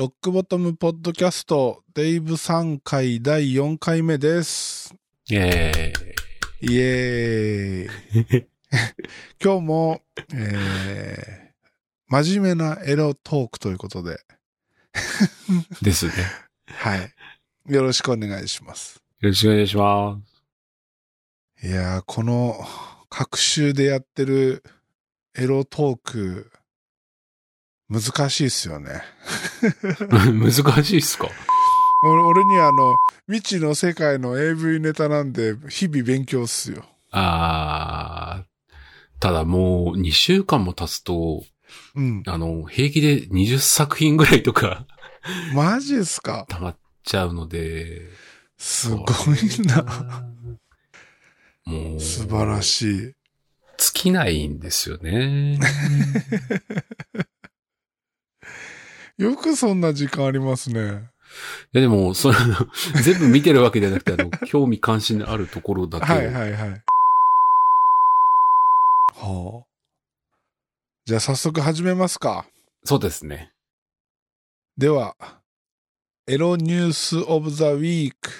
ロックボトムポッドキャスト、デイブ3回第4回目です。イェーイ。イエーイ。今日も、えー、真面目なエロトークということで、ですね。はい。よろしくお願いします。よろしくお願いします。いやー、この、各週でやってるエロトーク、難しいっすよね。難しいっすか？俺俺にはあの、未知の世界の AV ネタなんで、日々勉強っすよ。あー、ただもう2週間も経つと、うん。あの、平気で20作品ぐらいとか マジっすか？溜まっちゃうので。すごいな。もう、素晴らい。しい。尽きないんですよね。よくそんな時間ありますね。いやでも、それ、全部見てるわけじゃなくて、あの、興味関心のあるところだけ。はいはいはい。はあ。じゃあ早速始めますか。そうですね。では、エロニュースオブザウィーク。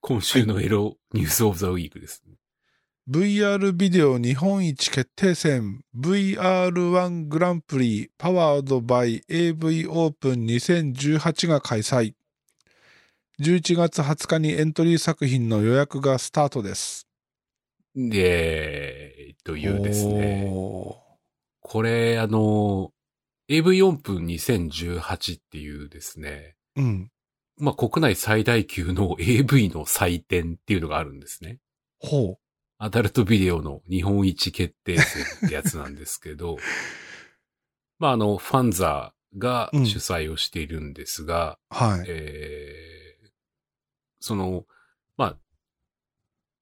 今週のエロニュースオブザウィークです。VR ビデオ日本一決定戦 VR1 グランプリパワードバイ AV オープン2018が開催。11月20日にエントリー作品の予約がスタートです。で、というですね。おこれ、あの、AV オープン2018っていうですね。ーうん。まあ、国内最大級の AV の祭典っていうのがあるんですね。ほアダルトビデオの日本一決定戦ってやつなんですけど、まあ、あの、ファンザが主催をしているんですが、う。はい。えーその、まあ、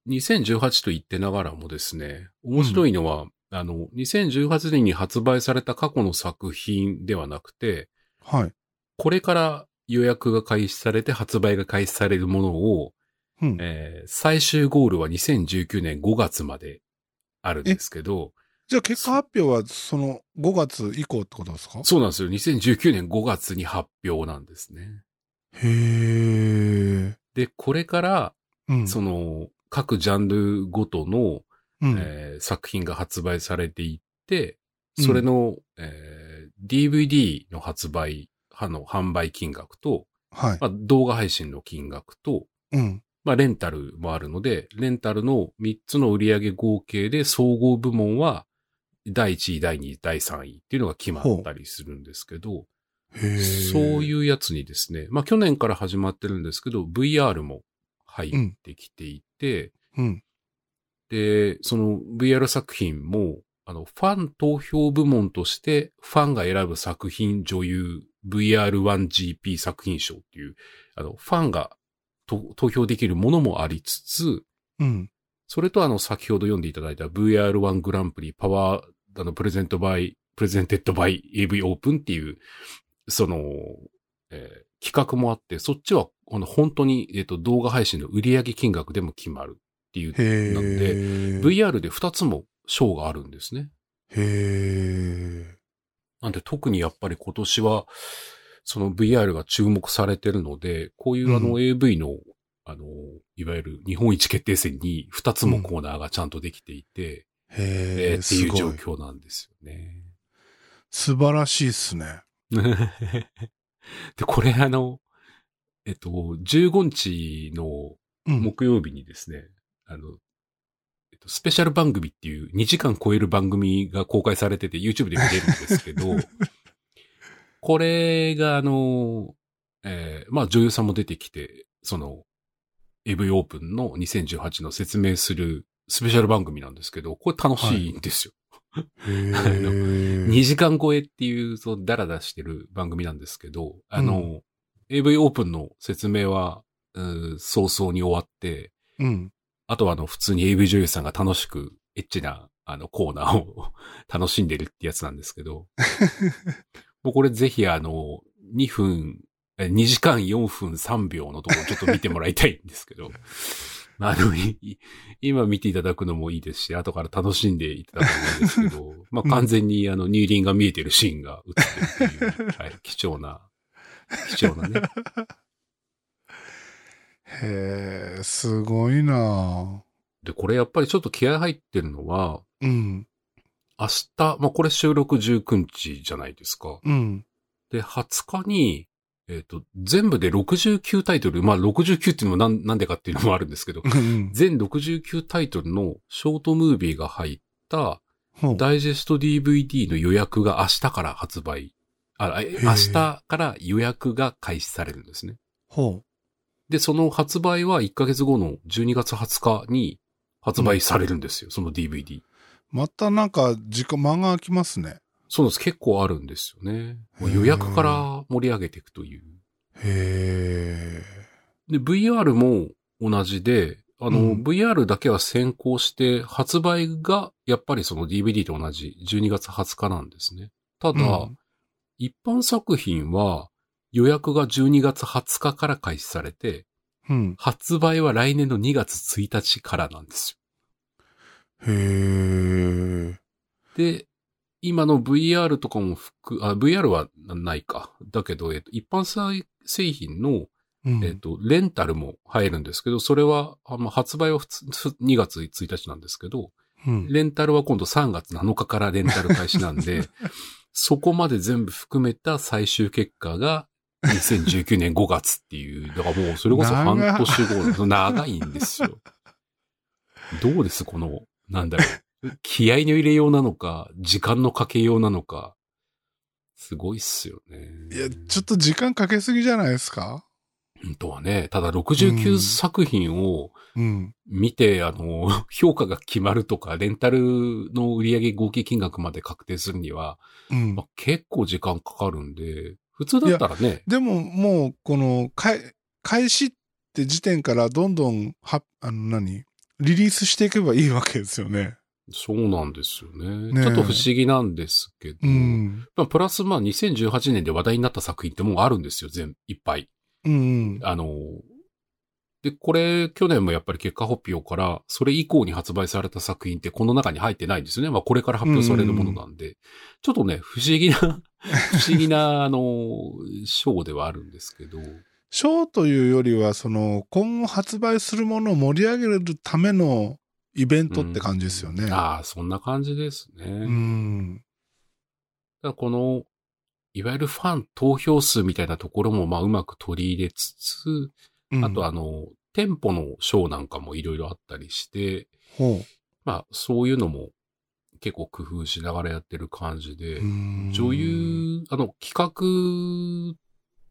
2018と言ってながらもですね、面白いのは、あの、2018年に発売された過去の作品ではなくて、はい。これから予約が開始されて発売が開始されるものを、うん。えー最終ゴールは2019年5月まであるんですけど、じゃあ結果発表はその5月以降ってことですか？そうなんですよ。2019年5月に発表なんですね。へえ。で、これから、うん。その、各ジャンルごとの、うん。えー作品が発売されていって、それの、えー DVD の発売、派の販売金額と、はい。まあ、動画配信の金額と、うん。まあ、レンタルもあるので、レンタルの3つの売上合計で総合部門は、第1位、第2位、第3位っていうのが決まったりするんですけど。そういうやつにですね、まあ去年から始まってるんですけど、VR も入ってきていて、うん。で、その VR 作品も、あの、ファン投票部門として、ファンが選ぶ作品女優 VR1GP 作品賞っていう、あの、ファンがと投票できるものもありつつ、うん。それとあの、先ほど読んでいただいた VR1 グランプリパワー、あの、プレゼントバイ、プレゼンテッドバイ AV オープンっていう、その、えー企画もあって、そっちは、あの、本当に、えっ、と、動画配信の売上金額でも決まるっていう。なんで、VR で2つも賞があるんですね。へえ。なんで特にやっぱり今年は、その VR が注目されてるので、こういうあのうん AV の、あの、いわゆる日本一決定戦に2つもコーナーがちゃんとできていて、へえ。えーっていう状。況なんですよね。素晴らしいっすね。で、これあの、えっと、15日のうん。木曜日にですね、あの、えっと、スペシャル番組っていう2時間超える番組が公開されてて YouTube で見れるんですけど、これがあの、えーまあ女優さんも出てきて、その、AV オープンの2018の説明するスペシャル番組なんですけど、これ楽しいんですよ。へ あのえ。2時間超えっていう、そう、ダラダラしてる番組なんですけど、あの、AV オープンの説明は、うん早々に終わって、うん。あとはあの、普通に AV 女優さんが楽しく、エッチな、あの、コーナーを 楽しんでるってやつなんですけど、もうこれぜひあの、2分、え2時間4分3秒のところちょっと見てもらいたいんですけど、あの、い今見ていただくのもいいですし、後から楽しんでいただくのもいいですけど、まあ完全にあの乳輪が見えてるシーンが映ってるっていう、はい、貴重な、貴重なね。へえ、すごいなで、これやっぱりちょっと気合入ってるのは、うん。明日、まあこれ収録19日じゃないですか。うん。で、20日に、えっ、と、全部で69タイトル、まあ69っていうのもなんなんでかっていうのもあるんですけど、うん。全69タイトルのショートムービーが入ったダイジェスト DVD の予約が明日から発売。あ、えー明日から予約が開始されるんですね。ほで、その発売は1ヶ月後の12月20日に発売されるんですよ、その DVD。う。またなんか、時間、間が空きますね。そうです。結構あるんですよね。予約から盛り上げていくという。へえ。で、VR も同じで、あの、うん VR だけは先行して、発売がやっぱりその DVD と同じ12月20日なんですね。ただ、うん一般作品は予約が12月20日から開始されて、うん。発売は来年の2月1日からなんですへえ。よ。で、今の VR とかも含、あ、VR はないか。だけど、えっと、一般製品のうん。えっ、と、レンタルも入るんですけど、それは、あまあ、発売は普通2月1日なんですけど、うん。レンタルは今度3月7日からレンタル開始なんで、そこまで全部含めた最終結果が2019年5月っていう、だからもうそれこそ半年後の長いんですよ。どうですこの、なんだろう。気合の入れようなのか、時間のかけようなのか、すごいっすよね。いや、ちょっと時間かけすぎじゃないですか？本当はね、ただ69作品をうん。見て、あの、評価が決まるとか、レンタルの売上合計金額まで確定するには、うんまあ、。結構時間かかるんで、普通だったらね、でも、もう、この、開始って時点からどんどん、は、あの何、リリースしていけばいいわけですよね。そうなんですよね。ねえちょっと不思議なんですけど、うん。まあ、プラスまあ2018年で話題になった作品ってもうあるんですよ、全、いっぱい。うん。あの、で、これ、去年もやっぱり結果発表から、それ以降に発売された作品ってこの中に入ってないんですよね。まあ、これから発表されるものなんで、ちょっとね、不思議な、不思議な、あの、賞ではあるんですけど、ショーというよりは、その、今後発売するものを盛り上げるためのイベントって感じですよね。ああ、そんな感じですね。うん。この、いわゆるファン投票数みたいなところも、まあ、うまく取り入れつつ、うんあと、あの、店舗の賞なんかもいろいろあったりして、ほまあ、そういうのも結構工夫しながらやってる感じで、う。うん女、優、あの、企画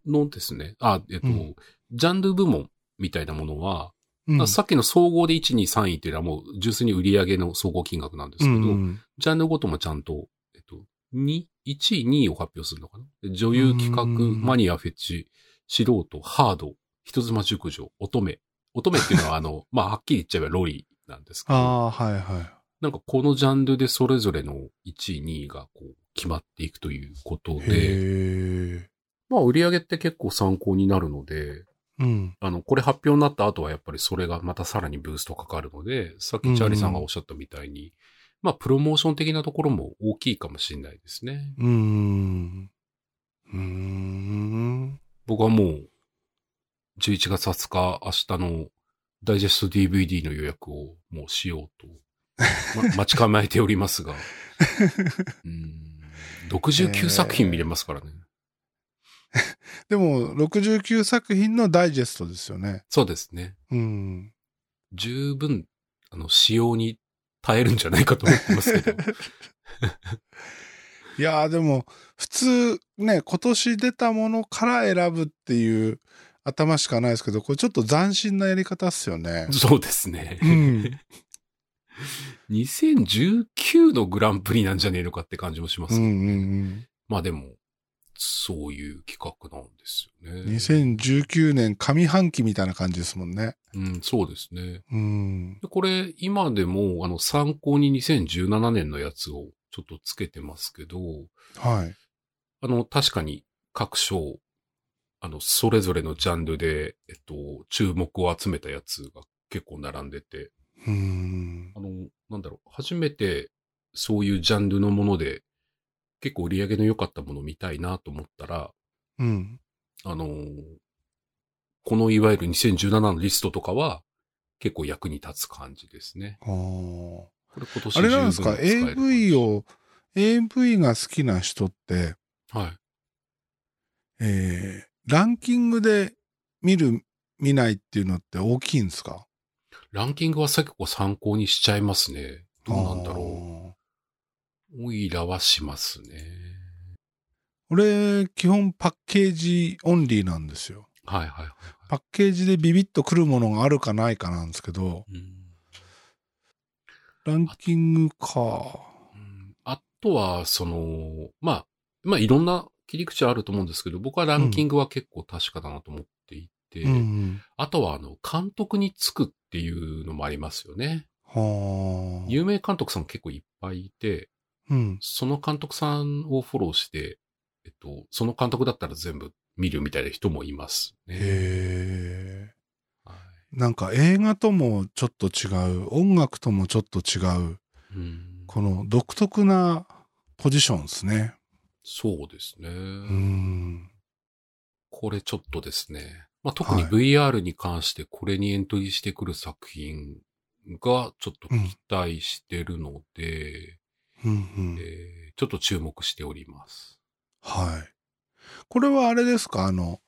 のですね、あ、えっと、うんジャンル部門みたいなものは、うん、さっきの総合で1、2、3位っていうのはもう純粋に売り上げの総合金額なんですけど、うんジャンルごともちゃんと、えっと、2、1位、2位を発表するのかな？で女優企画、うんマニアフェチ、素人、ハード、人妻熟女、乙女。乙女っていうのは あの、まあ、はっきり言っちゃえばロリなんですけど、ああ、はいはい。なんかこのジャンルでそれぞれの1位、2位がこう決まっていくということで。まあ売り上げって結構参考になるので、うん。あの、これ発表になった後はやっぱりそれがまたさらにブーストかかるので、さっきチャーリーさんがおっしゃったみたいに、まあプロモーション的なところも大きいかもしれないですね。うーん。うーん。僕はもう、11月20日、明日のダイジェスト DVD の予約をもうしようと、ま、待ち構えておりますが、うーん、69作品見れますからね。でも、69作品のダイジェストですよね。そうですね。うん。十分、あの、使用に耐えるんじゃないかと思ってますけど。いやーでも、普通ね、今年出たものから選ぶっていう頭しかないですけど、これちょっと斬新なやり方っすよね。そうですね。うん。2019のグランプリなんじゃねえのかって感じもしますけど、うんうんうん。まあでも、そういう企画なんですよね。2019年上半期みたいな感じですもんね。うん、そうですね。うん。でこれ、今でも、あの、参考に2017年のやつをちょっとつけてますけど、はい。あの、確かに各賞、あの、それぞれのジャンルで、えっと、注目を集めたやつが結構並んでて、うーん。あの、なんだろう、初めてそういうジャンルのもので、結構売り上げの良かったものを見たいなと思ったら、うん。あのーこのいわゆる2017のリストとかは、結構役に立つ感じですね。あーこれ今年あれなんですか ?AV を、AV が好きな人って、はい。えー、ランキングで見る、見ないっていうのって大きいんですか？ランキングは結構参考にしちゃいますね。どうなんだろう。オイラはしますね。う。俺、基本パッケージオンリーなんですよ。はいはいはいはい。パッケージでビビッとくるものがあるかないかなんですけど、うんランキングか。うんあとは、その、まあ、まあいろんな切り口あると思うんですけど、僕はランキングは結構確かだなと思っていて、うんうん。あとはあの、監督につくっていうのもありますよね。はあ。有名監督さん結構いっぱいいて、うん。その監督さんをフォローして、えっと、その監督だったら全部見るみたいな人もいますね。へえ。はいなんか映画ともちょっと違う、音楽ともちょっと違う、うん、この独特なポジションですね。そうですね。うん。これちょっとですね。まあ、特にはい VR に関してこれにエントリーしてくる作品がちょっと期待してるので、うんうん。えーちょっと注目しております。はい。これはあれですか？あの、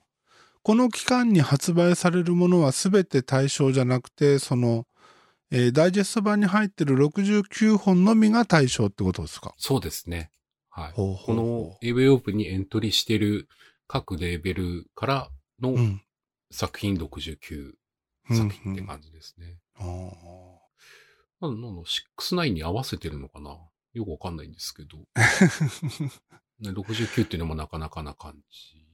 この期間に発売されるものは全て対象じゃなくて、その、えーダイジェスト版に入ってる69本のみが対象ってことですか？そうですね。はい。ほうほうほこの AV オープンにエントリーしてる各レーベルからのう。うん。作品69うん作品って感じですね。あーなんだ、なんだ、69に合わせてるのかな？よくわかんないんですけど。ね、69っていうのもなかなかな感じ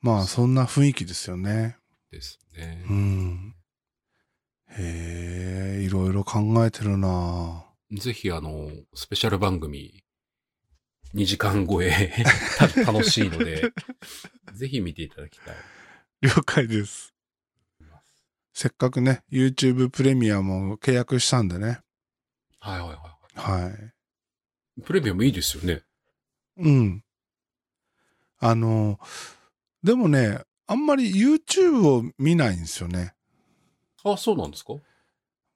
まあ、そんな雰囲気ですよね。ですね。うん。へえ、いろいろ考えてるなぜひあの、スペシャル番組、2時間超え た楽しいので、ぜひ見ていただきたい。了解です。せっかくね、YouTube プレミアムを契約したんでね。はいはいはいははい。い。プレミアムいいですよね。うん。あの、でもね、あんまり YouTube を見ないんですよね。あ、そうなんですか？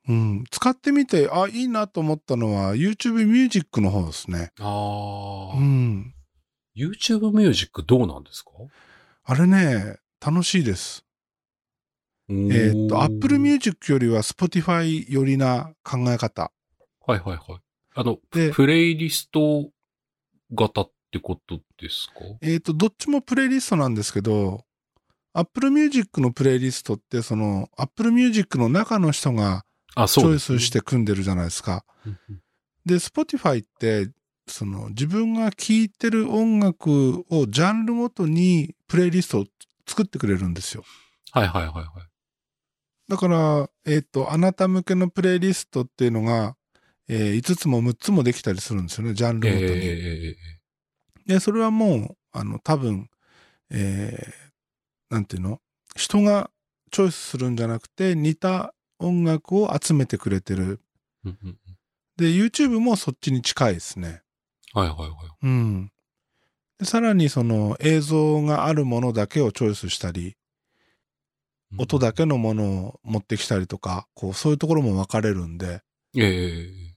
うん。使ってみて、あ、いいなと思ったのは YouTube ミュージックの方ですね。ああ、うん。YouTube ミュージックどうなんですか？あれね、楽しいです。えーっと、Apple Music よりは Spotify よりな考え方。はいはいはい。あの、でプレイリスト型ってことですか？えっ、と、どっちもプレイリストなんですけど、Apple Music のプレイリストって、その、Apple Music の中の人があ、チョイスして組んでるじゃないですか。で、Spotify って、その、自分が聴いてる音楽をジャンルごとにプレイリストを作ってくれるんですよ。はいはいはいはい。だから、えっ、と、あなた向けのプレイリストっていうのが、えー5つも6つもできたりするんですよね、ジャンルごとに。えで、それはもう、あの、多分、えーなんていうの？人がチョイスするんじゃなくて、似た音楽を集めてくれてる。で、YouTube もそっちに近いですね。はいはいはい。うん。で、さらにその映像があるものだけをチョイスしたり、音だけのものを持ってきたりとか、こう、そういうところも分かれるんで、ええだ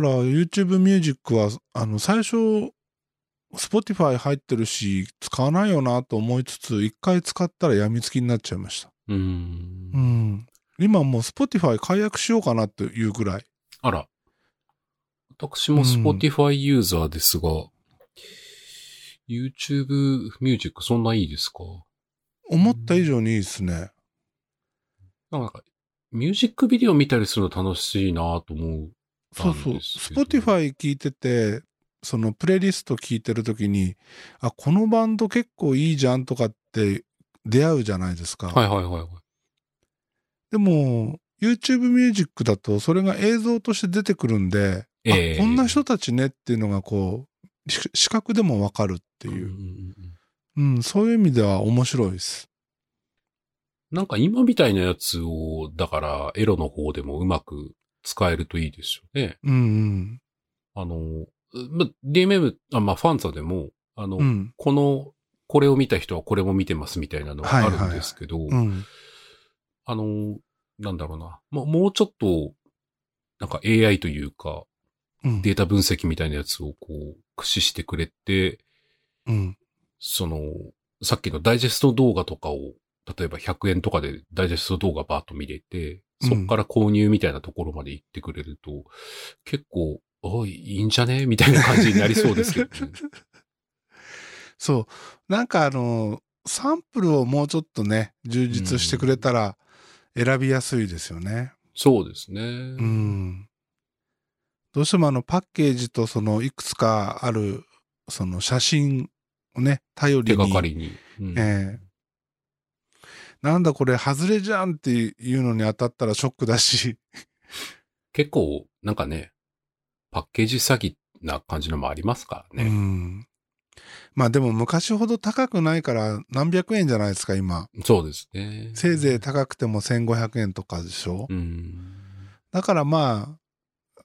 から YouTube ミュージックは、あの、最初、Spotify 入ってるし、使わないよなと思いつつ、一回使ったら病みつきになっちゃいました。うー。うんん。今もう Spotify 解約しようかなというぐらい。あら。私も Spotify ユーザーですが、YouTube ミュージックそんないいですか？思った以上にいいですね。なんか、ミュージックビデオ見たりするの楽しいなと思う。そうそう。Spotify 聞いてて、そのプレイリスト聞いてるときに、あ、このバンド結構いいじゃんとかって出会うじゃないですか。はいはいはいはい。でも、YouTube ミュージックだとそれが映像として出てくるんで、ええあ、こんな人たちねっていうのがこう、し視覚でもわかるっていう、うんうん、そういう意味では面白いです。なんか今みたいなやつを、だからエロの方でもうまく使えるといいですよね。うんうん。あの、ま、DMM、あまあ、ファンザでも、あの、うん。この、これを見た人はこれも見てますみたいなのがあるんですけど、うん。あの、なんだろうな。もうもうちょっと、なんか AI というか、うん。データ分析みたいなやつをこう、駆使してくれて、うん。その、さっきのダイジェスト動画とかを、例えば100円とかでダイジェスト動画バーッと見れて、うんそっから購入みたいなところまで行ってくれると、結構、おい、いいんじゃね？みたいな感じになりそうですけどね。そう。なんかあの、サンプルをもうちょっとね、充実してくれたら選びやすいですよね。そうですね。うん。どうしてもあのパッケージとそのいくつかあるその写真をね、頼り手に。がかりに。うんええなんだこれ外れじゃんっていうのに当たったらショックだし。結構、なんかね、パッケージ詐欺な感じのもありますからうね。ん。まあでも昔ほど高くないから何百円じゃないですか、今。そうですね。せいぜい高くても1500円とかでしょ、うん。だからま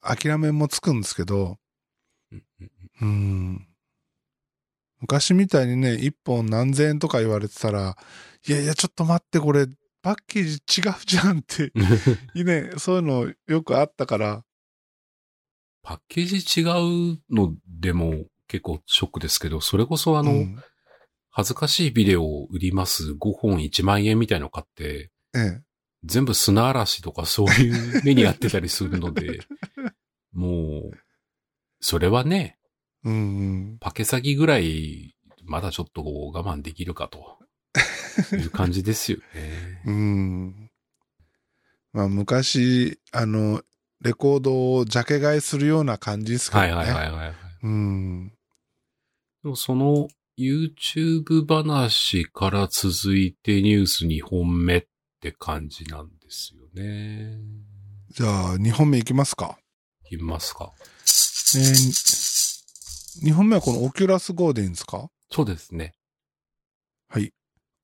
あ、諦めもつくんですけど、うん。昔みたいにね、一本何千円とか言われてたら、いやいや、ちょっと待って、これ、パッケージ違うじゃんって、ね、そういうのよくあったから、パッケージ違うのでも結構ショックですけど、それこそあの、うん。恥ずかしいビデオを売ります5本1万円みたいの買って、ええ、全部砂嵐とかそういう目にやってたりするので、もう、それはね、うんうん。パケ詐欺ぐらい、まだちょっと我慢できるかと、いう感じですよね。うん。まあ、昔、あの、レコードをジャケ買いするような感じですけどね。はいはいはいはい。うん。でもその YouTube 話から続いてニュース2本目って感じなんですよね。じゃあ、2本目いきますか。いきますか。えー、2本目はこのオキュラス GO でいいんですか？そうですね。はい。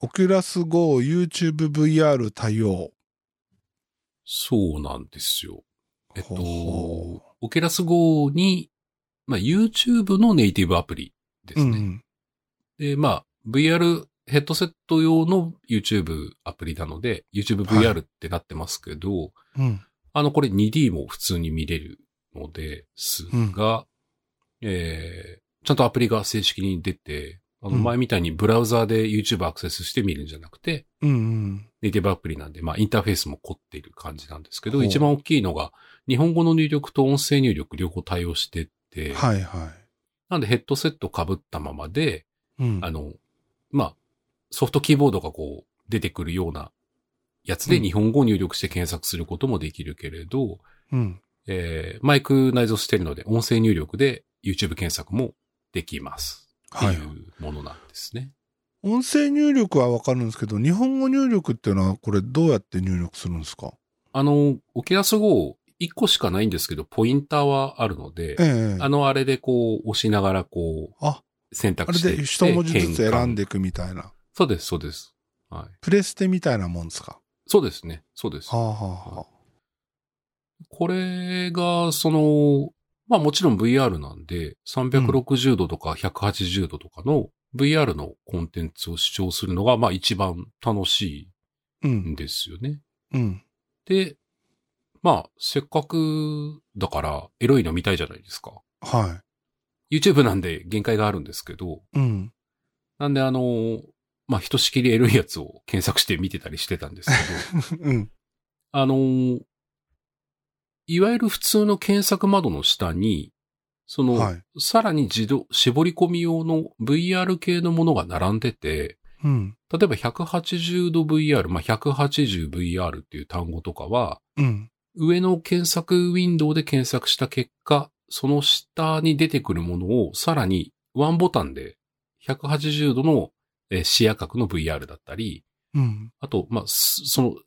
Oculus GO YouTube VR 対応。そうなんですよ。えっとオケラス GO に、まあ、YouTube のネイティブアプリですね。うん。で、まあ、VR ヘッドセット用の YouTube アプリなので、YouTube VR ってなってますけど、うん。あの、これ 2D も普通に見れるのですが、えー、ちゃんとアプリが正式に出て、あの、うん前みたいにブラウザーで YouTube アクセスして見るんじゃなくて、うんうん。ネイティブアプリなんで、まあ、インターフェースも凝っている感じなんですけど、一番大きいのが、日本語の入力と音声入力両方対応してて、はいはなんでヘッドセット被ったままで、い。うん。あの、まあ、ソフトキーボードがこう出てくるようなやつでうん日本語を入力して検索することもできるけれど、うん。えーマイク内蔵してるので音声入力で YouTube 検索もできます。ってはいいうものなんですね。音声入力はわかるんですけど、日本語入力っていうのはこれどうやって入力するんですか？あの、オキラス GO 1個しかないんですけど、ポインターはあるので、ええあのあれでこう押しながらこうあ、選択して。あれで一文字ずつ選んでいくみたいな。そうです、そうです。はい。プレステみたいなもんですか？そうですね。そうです。はあ、はあはあ、これが、その、まあもちろん VR なんで、360度とか180度とかの VR のコンテンツを視聴するのが、まあ一番楽しういんん。ですよね。うん。で、まあ、せっかくだから、エロいの見たいじゃないですか。は YouTube なんで限界があるんですけど、い。うん。なんであの、まあ、ひとしきりエロいやつを検索して見てたりしてたんですけど、うん。あの、いわゆる普通の検索窓の下に、その、はい。さらに自動、絞り込み用の VR 系のものが並んでて、うん。例えば180度 VR、まあ、180VR っていう単語とかは、うん。上の検索ウィンドウで検索した結果、その下に出てくるものをさらにワンボタンで180度のえー視野角の VR だったり、うん。あと、まあ、すその、し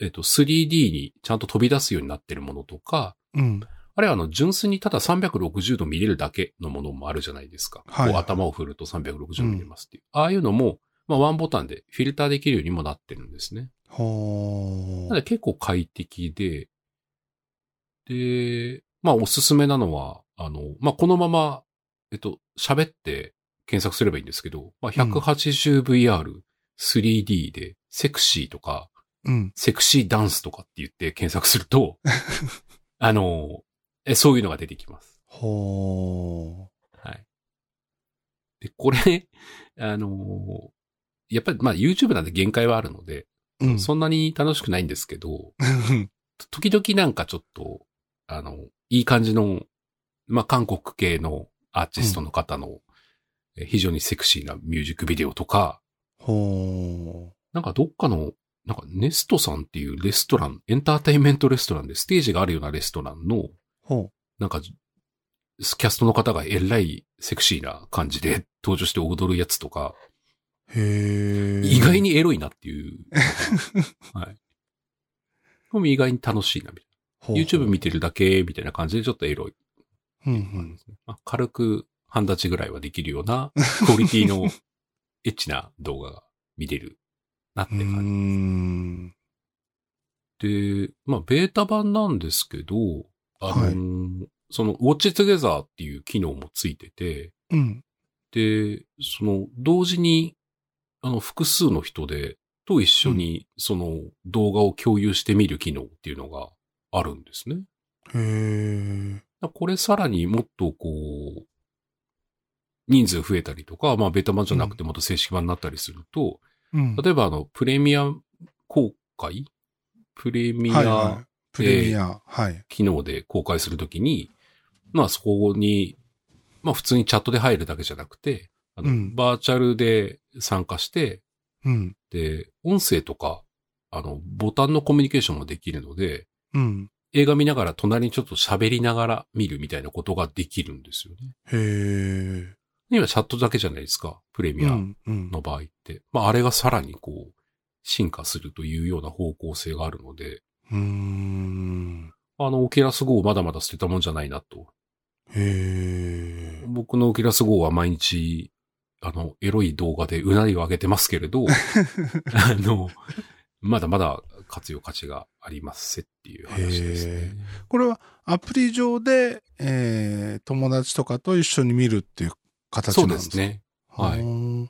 えっ、と、3D にちゃんと飛び出すようになってるものとか、うん。あるいはあの、純粋にただ360度見れるだけのものもあるじゃないですか。はいこう頭を振ると360度見れますっていう。ああいうのも、まあ、ワンボタンでフィルターできるようにもなってるんですね。ほなので結構快適で、で、まあ、おすすめなのは、あの、まあ、このまま、えっと、喋って検索すればいいんですけど、まあ、180VR、3D で、セクシーとか、うん。セクシーダンスとかって言って検索すると、あの、えそういうのが出てきます。ほはい。で、これ、あの、やっぱり、まあ YouTube なんで限界はあるので、う。うん。そんなに楽しくないんですけど、時々なんかちょっと、あの、いい感じの、まあ韓国系のアーティストの方の、え非常にセクシーなミュージックビデオとか、ほなんかどっかの、なんかネストさんっていうレストラン、エンターテインメントレストランでステージがあるようなレストランの、う。ほなんか、キャストの方がえらいセクシーな感じで登場して踊るやつとか、う。へえ。意外にエロいなっていう。はい。これも意外に楽しいな、みたいほうな。YouTube 見てるだけ、みたいな感じでちょっとエロい。うんうん。まあ、軽く半立ちぐらいはできるような、クオリティの エッチな動画が見れるなって感ん。じ。で、まあ、ベータ版なんですけど、あのーはいその、ウォッチ Together っていう機能もついてて、うん。で、その、同時に、あの、複数の人で、と一緒に、その、動画を共有してみる機能っていうのがあるんですね。へえ。これさらにもっとこう、人数増えたりとか、まあベータ版じゃなくてもっと正式版になったりすると、うん。例えばあの、プレミア公開？プレミアはいはい。プレミア。はい。機能で公開するときに、まあそこに、まあ普通にチャットで入るだけじゃなくて、あの、うんバーチャルで参加して、うん。で、音声とか、あの、ボタンのコミュニケーションもできるので、うん。映画見ながら隣にちょっと喋りながら見るみたいなことができるんですよね。へえ。今チャットだけじゃないですか。プレミアうん。うん。の場合って。まああれがさらにこう、進化するというような方向性があるので、うーん。あの、オキラス GO まだまだ捨てたもんじゃないなと。へえ。僕のオキラス GO は毎日、あの、エロい動画でうなりを上げてますけれど、あの、まだまだ活用価値がありますっていう話ですね。これはアプリ上で、えー、友達とかと一緒に見るっていう形そうなんですね。はいい。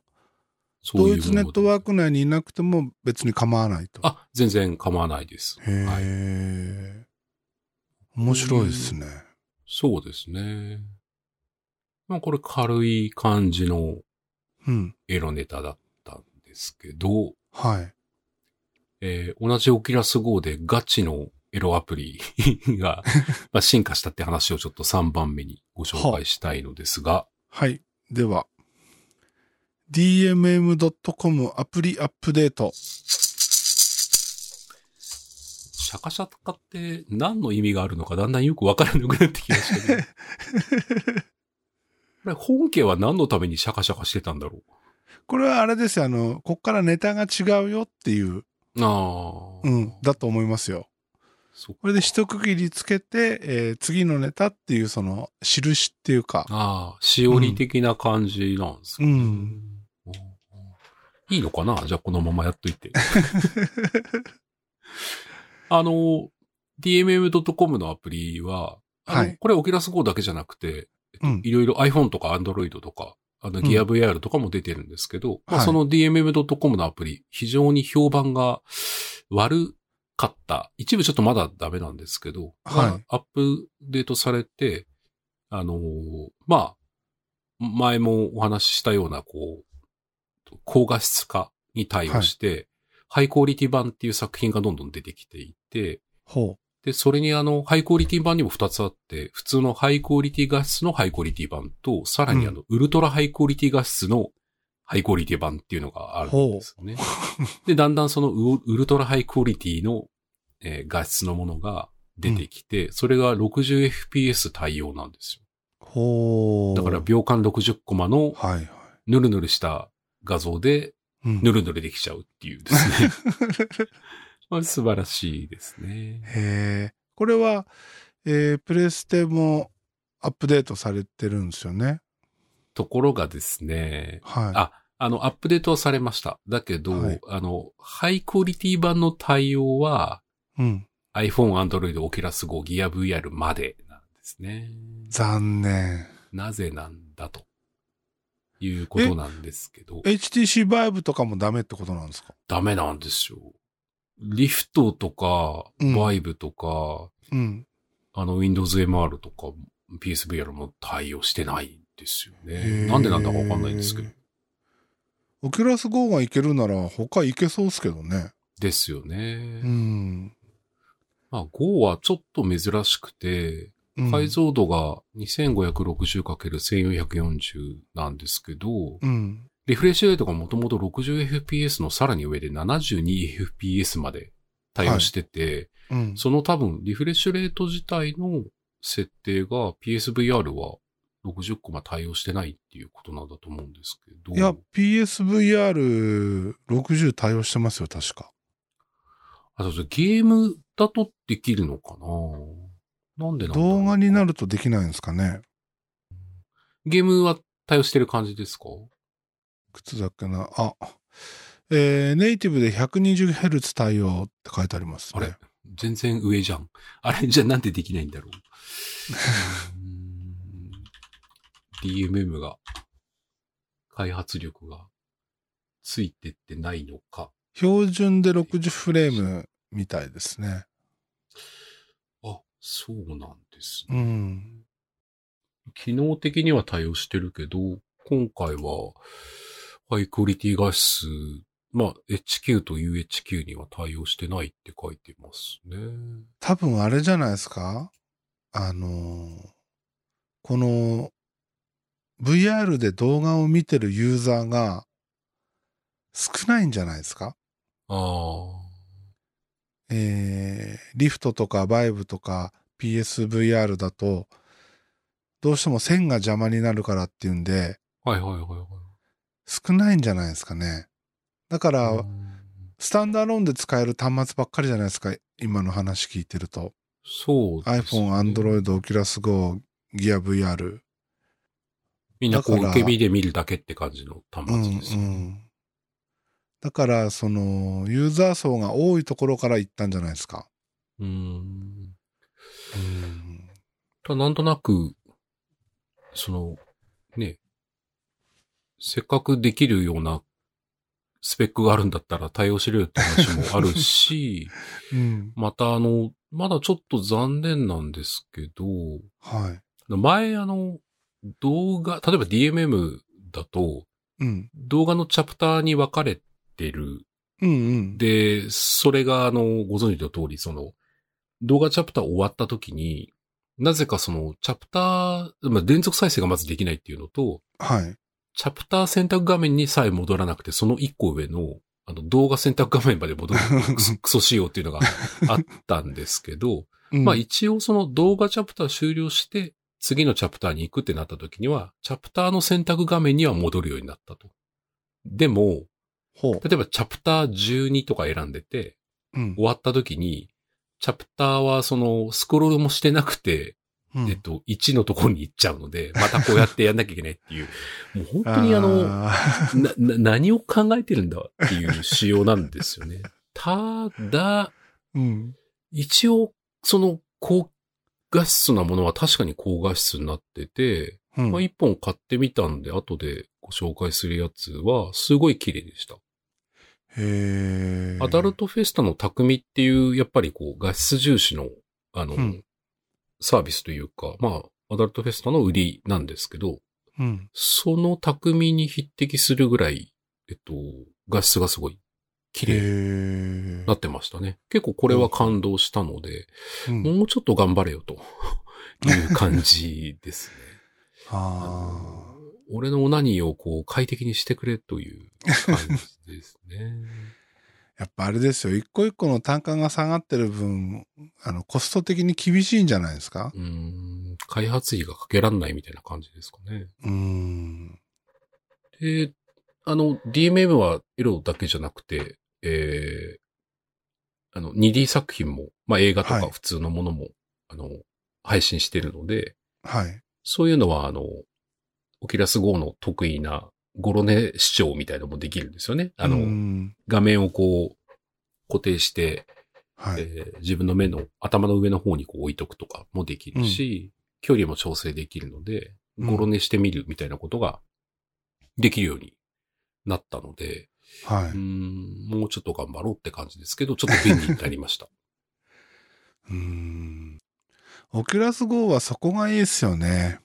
そういう同一ネットワーク内にいなくても別に構わないと。あ、全然構わないです。へえ、はい面白いですね。そうですね。まあこれ軽い感じのうん。エロネタだったんですけど、はい。えー同じオキラス GO でガチのエロアプリ が まあ進化したって話をちょっと3番目にご紹介したいのですが、はい。では、dmm.com アプリアップデート。シャカシャカって何の意味があるのかだんだんよくわからなくなってきましたね。これ本家は何のためにシャカシャカしてたんだろこれはあれですよ。あの、こっからネタが違うよっていう、う。ああ。うん、だと思いますよ。これで一区切りつけて、えー次のネタっていうその印っていうか、ああ、しおり的な感じなんですか。ね、うん。うん。いいのかな？じゃあこのままやっといて。あの、dmm.com のアプリは、あのはい。これオキラス GO だけじゃなくて、えっとうん。いろいろ iPhone とか Android とか、あの、ん。ギア VR とかも出てるんですけど、まあ、はい。その dmm.com のアプリ、非常に評判が悪かった。一部ちょっとまだダメなんですけど、はい。がアップデートされて、あのーまあ、前もお話ししたような、こう、高画質化に対応して、ハイクオリティ版っていう作品がどんどん出てきていて、ほで、それにあの、ハイクオリティ版にも2つあって、普通のハイクオリティ画質のハイクオリティ版と、さらにあの、ウルトラハイクオリティ画質のハイクオリティ版っていうのがあるんですよね。で、だんだんそのウウルトラハイクオリティの、えー画質のものが出てきて、それが 60fps 対応なんですよ。だから秒間60コマのはいはい。ヌルヌルした画像でうんヌルヌルできちゃうっていうですね。まあ素晴らしいですね。へえ。これは、えープレステもアップデートされてるんですよね。ところがですね、はい。あ、あの、アップデートはされました。だけど、はいあの、ハイクオリティ版の対応は、うん。iPhone、Android、Oculus Go、Gear VR までなんですね。残念。なぜなんだと。いうことなんですけど、HTC Vive とかもダメってことなんですか？ダメなんですよ。リフトとか、うん Vive とか、うん。あの、Windows MR とか、PSVR も対応してないんですよへね。ーなんでなんだかわかんないんですけど。オキュラス GO がいけるなら他いけそうですけどね。ですよね。うん。まあ、Go はちょっと珍しくて、うん解像度が 2560×1440 なんですけど、うん。リフレッシュレートがもともと 60fps のさらに上で 72fps まで対応してて、うん。その多分リフレッシュレート自体の設定が PSVR は60コマ対応してないっていうことなんだと思うんですけど。いや、PSVR60 対応してますよ、確か。あとゲームだとできるのかな？なんでなんだろう動画になるとできないんですかね。ゲームは対応してる感じですか？いくつだっけな。あ、えーネイティブで 120Hz 対応って書いてありますね。あれ？全然上じゃん。あれじゃあなんでできないんだろう？DMM が、開発力がついてってないのか。標準で60フレームみたいですね。あ、そうなんですうね。ん。機能的には対応してるけど、今回は、ハイクオリティ画質、まあ、HQ と UHQ には対応してないって書いてますね。多分あれじゃないですか？あのーこの VR で動画を見てるユーザーが少ないんじゃないですか？ああ。えーリフトとかバイブとか PSVR だとどうしても線が邪魔になるからっていうんではいはいはいはい。少ないんじゃないですかね？だから、うんスタンダーローンで使える端末ばっかりじゃないですか？今の話聞いてると。そうですね iPhone、Android、Oculus Go、Gear VR。みんなこう受け身で見るだけって感じの端うん末ですよね。うん。だから、その、ユーザー層が多いところから行ったんじゃないですか。うん。うん。ただなんとなく、その、ね、せっかくできるようなスペックがあるんだったら対応しろよって話もあるし、うん。またあの、まだちょっと残念なんですけど、はい。前あの、動画、例えば DMM だと、うん。動画のチャプターに分かれてるうんうん。で、それが、あの、ご存知の通り、その、動画チャプター終わった時に、なぜかその、チャプター、まあ、連続再生がまずできないっていうのと、はい。チャプター選択画面にさえ戻らなくて、その一個上の、あの、動画選択画面まで戻る クソ仕様っていうのがあったんですけど、うんまあ一応その動画チャプター終了して、次のチャプターに行くってなった時には、チャプターの選択画面には戻るようになったと。でも。例えばチャプター12とか選んでて、うん終わった時に、チャプターはそのスクロールもしてなくて、うんえっと、1のところに行っちゃうので、またこうやってやんなきゃいけないっていう、もう本当にあの、あな、な、何を考えてるんだっていう仕様なんですよね。ただ、ーうん。一応、その高画質なものは確かに高画質になってて、うんまあ、一本買ってみたんで、後でご紹介するやつは、すごい綺麗でした。へーアダルトフェスタの匠っていう、やっぱりこう、画質重視の、あの、うんサービスというか、まあ、アダルトフェスタの売りなんですけど、うん。その匠に匹敵するぐらい、えっと、画質がすごい綺へ麗なってましたね。結構これは感動したので、うんもうちょっと頑張れよと いう感じですね。あ俺のオナニーをこう快適にしてくれという感じですね。ー やっぱあれですよ。一個一個の単価が下がってる分、あの、コスト的に厳しいんじゃないですか？うーん、開発費がかけらんないみたいな感じですかね。うーん。で、あの、DMM はエロだけじゃなくて、えー、あの、2D 作品も、まあ映画とはいか普通のものも、あの、配信してるので、はい。そういうのは、あの、オキラス GO の得意なゴロネ視聴みたいなのもできるんですよね。あの、うん画面をこう、固定して、はい。えー自分の目の頭の上の方にこう置いとくとかもできるし、距離も調整できるので、うんゴロ寝してみるみたいなことができるようになったので、はうーん、もうちょっと頑張ろうって感じですけど、ちょっと便利になりました。い。うん。オキュラス GO はそこがいいですよね。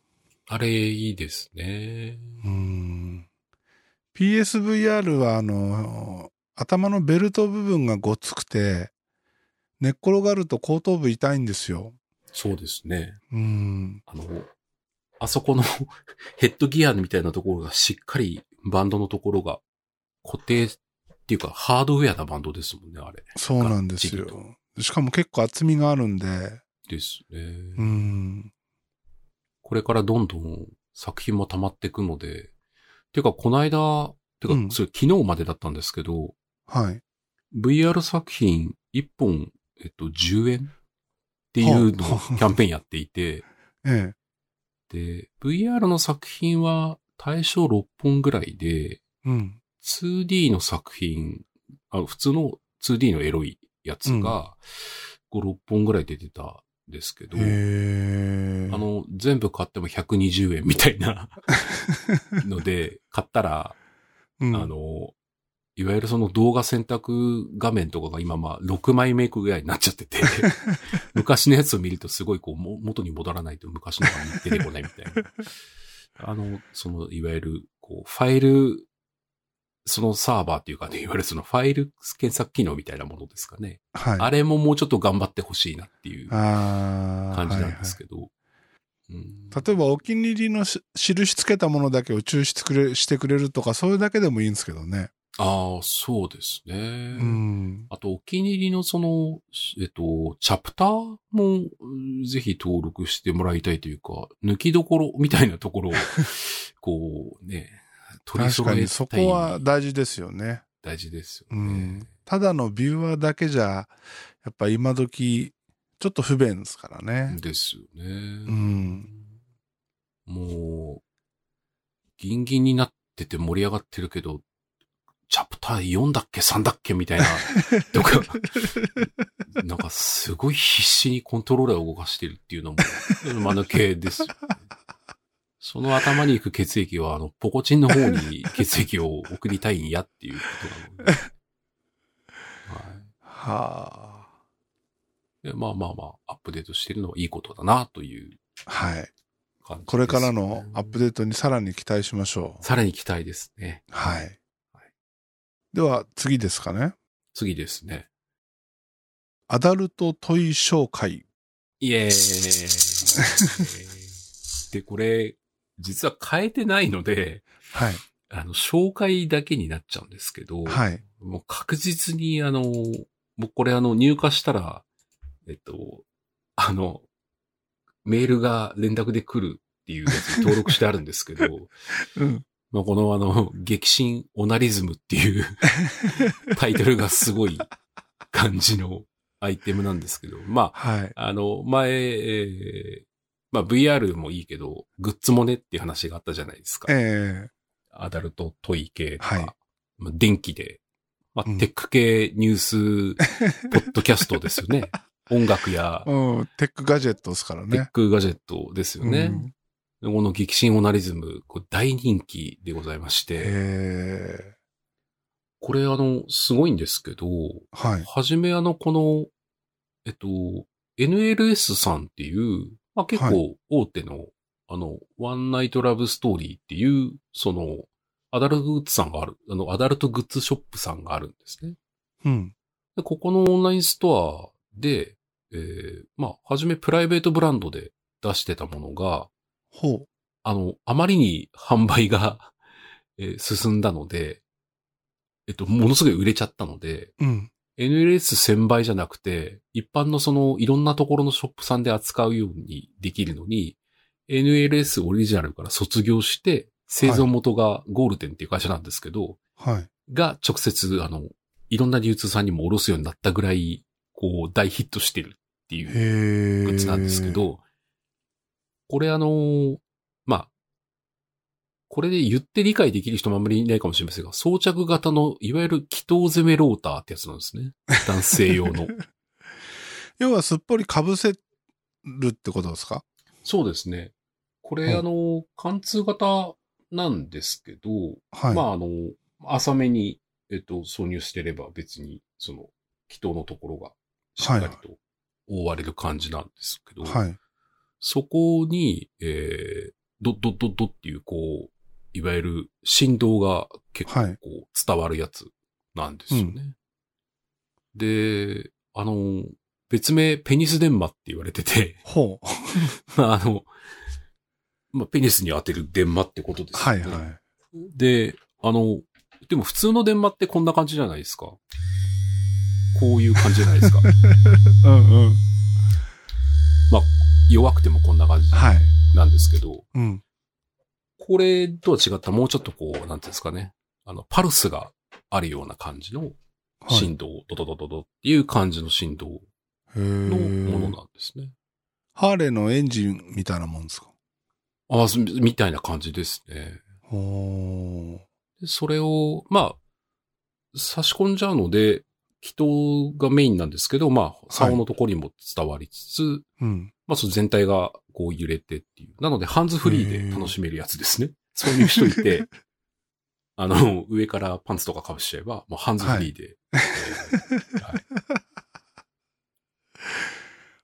あれ、いいですね。うん。PSVR はあの、頭のベルト部分がごつくて、寝っ転がると後頭部痛いんですよ。そうですね。うん。あの、あそこの ヘッドギアみたいなところがしっかりバンドのところが固定っていうかハードウェアなバンドですもんね、あれ。そうなんですよ。しかも結構厚みがあるんで、ですね。うん。これからどんどん作品も溜まっていくので、ていうか、この間、てかう、んそれ昨日までだったんですけど、はい。VR 作品1本、えっと、10円？っていうのをはあキャンペーンやっていて、ええ。で、VR の作品は対象6本ぐらいで、うん。2D の作品、あ普通の 2D のエロいやつが、5、6本ぐらい出てたんですけど。あ、の、全部買っても120円みたいな ので、買ったら、うん、あの、いわゆるその動画選択画面とかが今まあ6枚メイクぐらいになっちゃってて、昔のやつを見るとすごいこうも元に戻らないと昔のが出てこないみたいな。あの、そのいわゆるこうファイル、そのサーバーっていうかね、いわゆるそのファイル検索機能みたいなものですかね。はい。あれももうちょっと頑張ってほしいなっていう感じなんですはいけど。うんはい例えばお気に入りのし印つけたものだけを抽出くれしてくれるとか、それだけでもいいんですけどね。ああ、そうですね。うん。あと、お気に入りのその、えっと、チャプターもうんぜひ登録してもらいたいというか、抜きどころみたいなところを、こうね、取り確揃えたい。かにそこは大事ですよね。大事ですようね。ん。ただのビューアーだけじゃ、やっぱ今時、ちょっと不便ですからね。ですよね。んもう、ギンギンになってて盛り上がってるけど、チャプター4だっけ ?3 だっけみたいな。とか、なんかすごい必死にコントローラーを動かしてるっていうのも、間抜けですよね。その頭に行く血液は、あの、ポコチンの方に血液を送りたいんやっていうことなので。はいはで。まあまあまあ、アップデートしてるのはいいことだな、というあ。はい。感じです、ね。これからのアップデートにさらに期待しましょう。さらに期待ですね。はい。では次ですかね。次ですね。アダルトトイ紹介。イエーイ。で、これ、実は変えてないので、はい。あの、紹介だけになっちゃうんですけど、はい。もう確実に、あの、もうこれあの、入荷したら、えっと、あの、メールが連絡で来るっていうやつに登録してあるんですけど、うん。まあ、このあの、激震オナリズムっていう タイトルがすごい感じのアイテムなんですけど、まあ、はい。あの、前、えーまあ VR もいいけど、グッズもねっていう話があったじゃないですか。ええアダルトトイ系とか、はいまあ、電気で、まあうんテック系ニュース、ポッドキャストですよね。音楽やうん。テックガジェットですからテッね。クガジェットですよね。うんでこの激震オナリズム、これ大人気でございまして、えこれあの、すごいんですけど、えはい。はじめあの、この、えっと、NLS さんっていう、まあ、結は構大手の、あの、ワンナイトラブストーリーっていう、その、アダルトグッズさんがある、あの、アダルトグッズショップさんがあるんですね。うん。でここのオンラインストアで、えー、まあ、はじめプライベートブランドで出してたものが、ほあの、あまりに販売が、えー進んだので、えっと、ものすごい売れちゃったので、う。うん。NLS1000 倍じゃなくて、一般のそのいろんなところのショップさんで扱うようにできるのに、NLS オリジナルから卒業して、製造元がゴールデンっていう会社なんですけど、はい。が直接、あの、いろんな流通さんにも卸すようになったぐらい、こう、大ヒットしてるっていう。グッズなんですけ。ど、これあの、まあ、これで言って理解できる人もあんまりいないかもしれませんが、装着型の、いわゆる気筒攻めローターってやつなんですね。男性用の。要はすっぽり被せるってことですか？そうですね。これ、うんあの、貫通型なんですけど、はい。まあ、あの、浅めに、えっと、挿入してれば別に、その、気筒のところがしっかりと覆われる感じなんですけど、はい。そこに、えー、ドッドッドッドっていう、こう、いわゆる振動が結構伝わるやつなんですよね。で、あの、別名ペニス電マって言われてて、ほう。まあ、あの、まあ、ペニスに当てる電マってことですよね。はいはい。で、あの、でも普通の電マってこんな感じじゃないですか。こういう感じじゃないですか。うんうん。弱くてもこんな感じはい。なんですけど、うん。これとは違ったもうちょっとこう、なんていうんですかね。あの、パルスがあるような感じのはい。振動、ドドドドドっていう感じの振動へのものーなんですね。ハーレーのエンジンみたいなもんですか？ああ、そみたいな感じですね。ほでそれを、まあ、差し込んじゃうので、気筒がメインなんですけど、まあ、竿のところにも伝わりつつ、う。うん。まあ、その全体がこう揺れてっていう。なので、ハンズフリーで楽しめるやつですね。そういう人いて、あの、上からパンツとか被しちゃえば、もうハンズフリーで。えーはい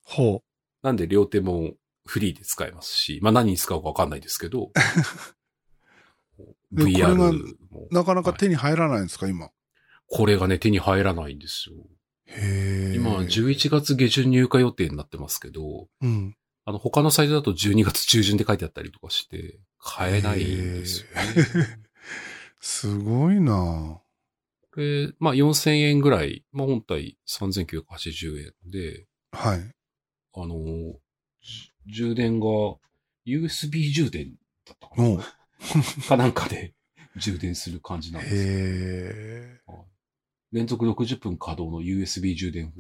ほなんで、両手もフリーで使えますし、まあ何に使うかわかんないですけど、VR もう。なかなか手に入らないんですか、今？これがね、手に入らないんですよ。へえ。今、11月下旬入荷予定になってますけど、うん。あの、他のサイトだと12月中旬で書いてあったりとかして、買えないんですよね。すごいなこれ、まあ4000円ぐらい、まあ本体3980円で、はい。あの、じ充電が USB 充電だったかな かなんかで充電する感じなんですよへえ。連続60分稼働の USB 充電。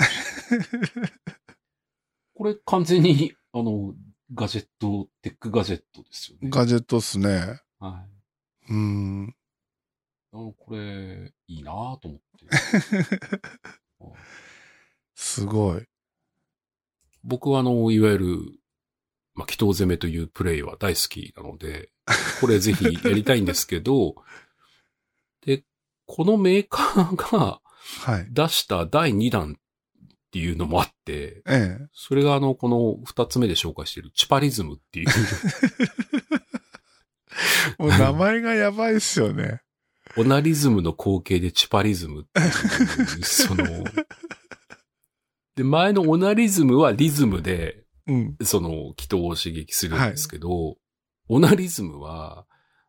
これ完全に、あの、ガジェット、テックガジェットですよね。ガジェットっすね。はい。うん。あの、これ、いいなぁと思って。すごい。僕はあの、いわゆる、まあ、祈祷攻めというプレイは大好きなので、これぜひやりたいんですけど、で、このメーカーが はい。出した第2弾っていうのもあって、ええ。それがあの、この二つ目で紹介しているチュパリズムっていう、もう名前がやばいっすよね。オナリズムの後継でチュパリズムっていう、その、で、前のオナリズムはリズムで、うん。その、気筒を刺激するんですけど、オナリズムは、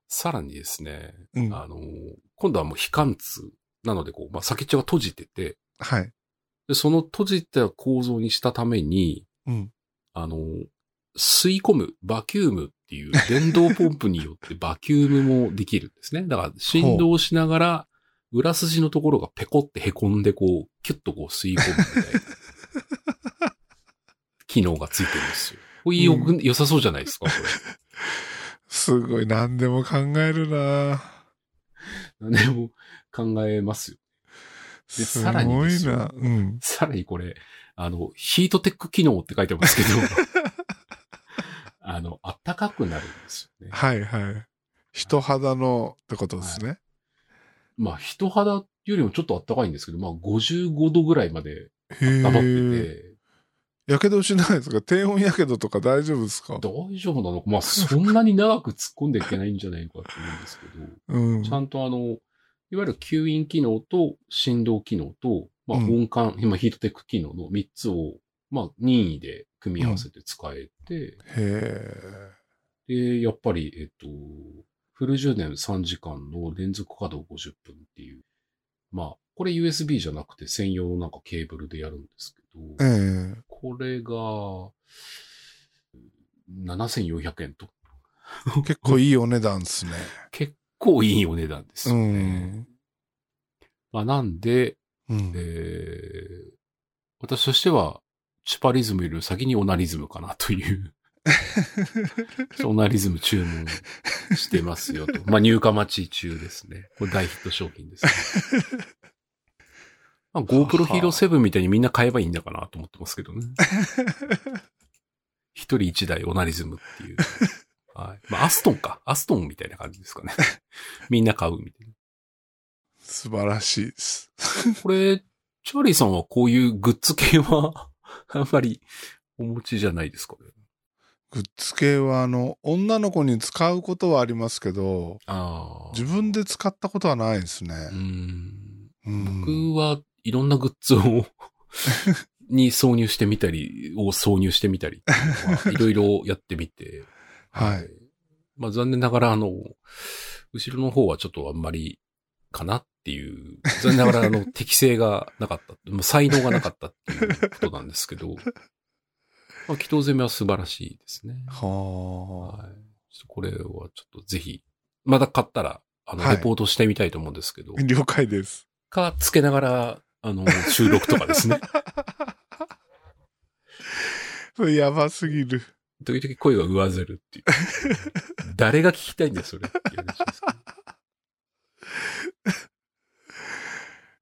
さらにですね、うん。あの、今度はもう非貫通。なので、こう、まあ、先っちょが閉じてて、はい。で、その閉じた構造にしたために、うん。あの、吸い込む、バキュームっていう電動ポンプによってバキュームもできるんですね。だから振動しながら、裏筋のところがペコって凹んでこう、キュッとこう吸い込むみたいな機能がついてるんですよ。これよく、う良さそうじゃないですか、こすごい。何でも考えるなれ。何でも考えますよ。すさらにごいです。うん。さらにこれ、あの、ヒートテック機能って書いてますけど、あの、あったかくなるんですよね。はいはい。人肌のってことですね。まあ、人肌よりもちょっとあったかいんですけど、まあ、55度ぐらいまでへ温まってえ。て、やけどしないですか？低温やけどとか大丈夫ですか？大丈夫なのか？まあ、そんなに長く突っ込んでいけないんじゃないかと思うんですけど、うん。ちゃんとあの、いわゆる吸引機能と振動機能と、まあ、うん温感、今ヒートテック機能の3つを、まあ、任意で組み合わせて使えて、へで、やっぱり、えっと、フル充電3時間の連続稼働50分っていう、まあ、これ USB じゃなくて専用のなんかケーブルでやるんですけど、え。ええ。これが、7400円と。結構いいお値段ですね。結構いいお値段ですうよね。ん。まあ、なんで、うん。えー私としては、チュパリズムより先にオナリズムかなという ソナリズム注文してますよと。まあ、入荷待ち中ですね。これ大ヒット商品です、ね。まあ、GoPro Hero 7みたいにみんな買えばいいんだかなと思ってますけどね。一人一台オナリズムっていう。はい。まあ、アストンか。アストンみたいな感じですかね。みんな買うみたいな。素晴らしいです。これ、チャーリーさんはこういうグッズ系は、あんまりお持ちじゃないですかね。グッズ系は、あの、女の子に使うことはありますけど。自分で使ったことはないですね僕はいろんなグッズを に挿入してみたり、を挿入してみたりいろいろやってみて。はい。まあ残念ながら、あの、後ろの方はちょっとあんまりかなっていう、残念ながら、あの、適性がなかった。もう才能がなかったっていうことなんですけど、まあ、祈祷攻めは素晴らしいですね。ははい。これはちょっとぜひ、まだ買ったら、あの、はいレポートしてみたいと思うんですけど、あ。了解です。か、つけながら、あの、収録とかですね。それやばすぎる。時々声が上ずるっていう。誰が聞きたいんだよ、それっていう話です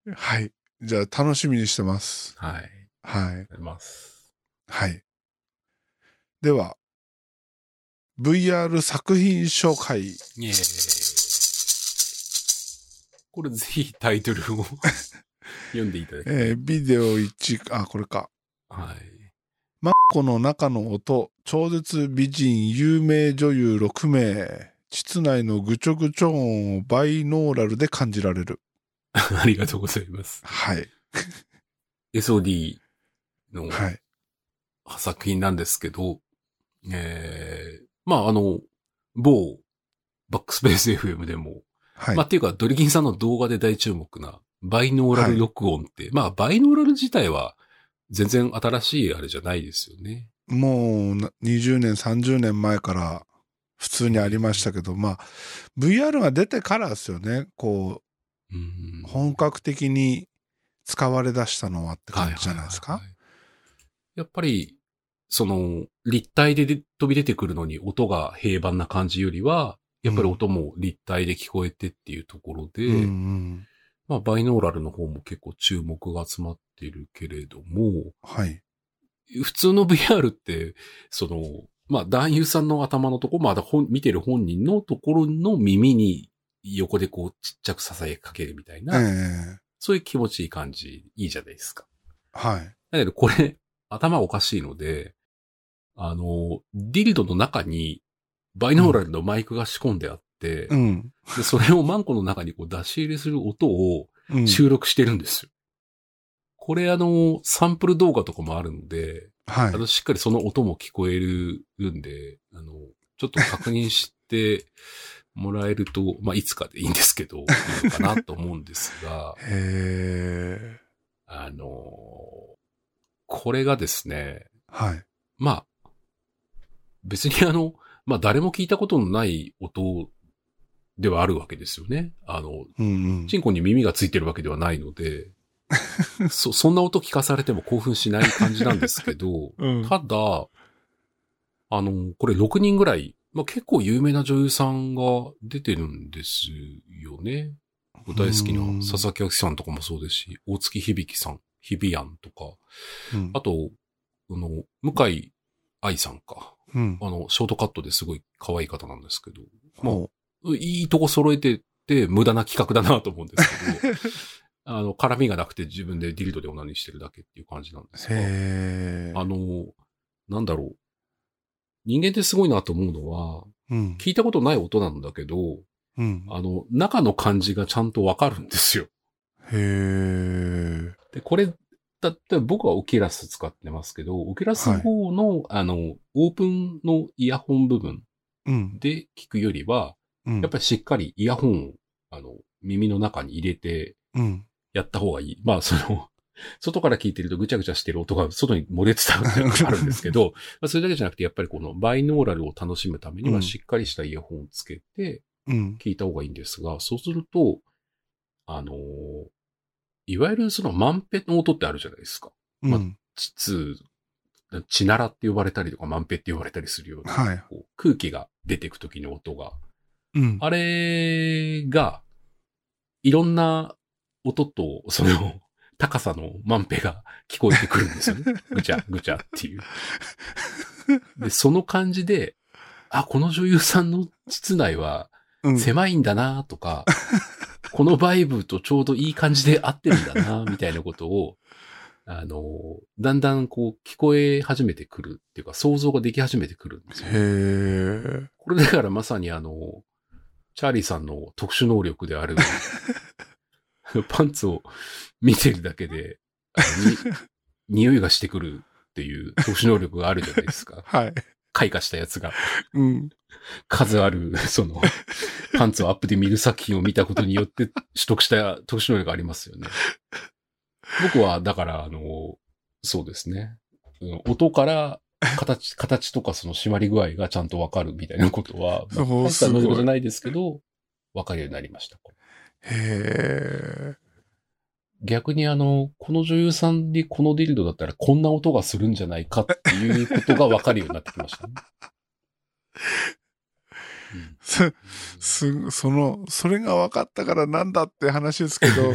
けどはい。じゃあ、楽しみにしてます。はい。はい。あります。はい。では、VR 作品紹介。イエーイ。これぜひタイトルを 読んでいただきたい。えービデオ1、あ、これか。はい。マッコの中の音、超絶美人、有名女優6名。膣内のぐちょぐちょ音をバイノーラルで感じられる。ありがとうございます。はい。SOD のはい。作品なんですけど、えー、まああの、某バックスペース FM でも、はい。まあっていうかドリキンさんの動画で大注目なバイノーラル録音って、まあバイノーラル自体は全然新しいあれじゃないですよね。もうな20年、30年前から普通にありましたけど、まあ、VR が出てからですよね。こう本格的に使われ出したのはって感じじゃないですかはは。はいやっぱり、その、立体で飛び出てくるのに音が平板な感じよりは、やっぱり音も立体で聞こえてっていうところで、うんうん。まあ、バイノーラルの方も結構注目が集まっているけれども、はい。普通の VR って、その、まあ、男優さんの頭のとこ、まだ本、見てる本人のところの耳に横でこうちっちゃく支えかけるみたいえな、えそういう気持ちいい感じ、いいじゃないですか。はい。だけどこれ、頭おかしいので、あの、ディルドの中にバイノーラルのマイクが仕込んであって、うん。でそれをマンコの中にこう出し入れする音をうん。収録してるんですよ。これあの、サンプル動画とかもあるので、はいあ。の、しっかりその音も聞こえるんで、あの、ちょっと確認して もらえると、まあ、いつかでいいんですけど、いいのかなと思うんですが、へえ。あの、これがですね、はい。まあ、別にあの、まあ誰も聞いたことのない音ではあるわけですよね。あの、うんうん。チンコに耳がついてるわけではないので、そ、そんな音聞かされても興奮しない感じなんですけど、うん。ただ、あの、これ6人ぐらい、まあ結構有名な女優さんが出てるんですよね。大好きなうん。佐々木明さんとかもそうですし、大月響さん、日比谷とか、うん。あと、あの、向井愛さんか。うん。あの、ショートカットですごい可愛い方なんですけど、もいいとこ揃えてて無駄な企画だなと思うんですけど、あの、絡みがなくて自分でディルドでオナニーしてるだけっていう感じなんですう。が。あの、なんだろう。人間ってすごいなと思うのは、うん。聞いたことない音なんだけど、うん。あの、中の感じがちゃんとわかるんですよ。へえ。で、これ、だって僕は Oculus 使ってますけど、 Oculus GO の、あの、オープンのイヤホン部分うん。で聞くよりは、うん。やっぱりしっかりイヤホンを、あの、耳の中に入れてうん。やった方がいい。まあ、その、外から聞いてるとぐちゃぐちゃしてる音が外に漏れてたっていうのがあるんですけど、まあそれだけじゃなくて、やっぱりこのバイノーラルを楽しむためにうんはしっかりしたイヤホンをつけてうん。聞いた方がいいんですが、そうすると、あのーいわゆるその満ペの音ってあるじゃないですか。まうん。膣血ならって呼ばれたりとか、万平って呼ばれたりするような、はい。こう空気が出てく時の音が、うん。あれが、いろんな音と、その、高さの万平が聞こえてくるんですよね。ぐちゃ、ぐちゃっていう。で、その感じで、あ、この女優さんの室内はうん。狭いんだなとか、このバイブとちょうどいい感じで合ってるんだな みたいなことを、あの、だんだんこう聞こえ始めてくるっていうか想像ができ始めてくるんですよ。へえ。これだからまさにあの、チャーリーさんの特殊能力である、パンツを見てるだけで、匂いがしてくるっていう特殊能力があるじゃないですか。はい。開花したやつが。うん。数ある、その、パンツをアップで見る作品を見たことによって取得した特殊能力がありますよね。僕は、だから、あの、そうですね。うん音から、形、形とかその締まり具合がちゃんとわかるみたいなことは、まあ大した能力じゃないですけど、わかるようになりました。へえ。逆にあの、この女優さんにこのディルドだったらこんな音がするんじゃないかっていうことがわかるようになってきましたね。うんす、す、その、それが分かったからなんだって話ですけど、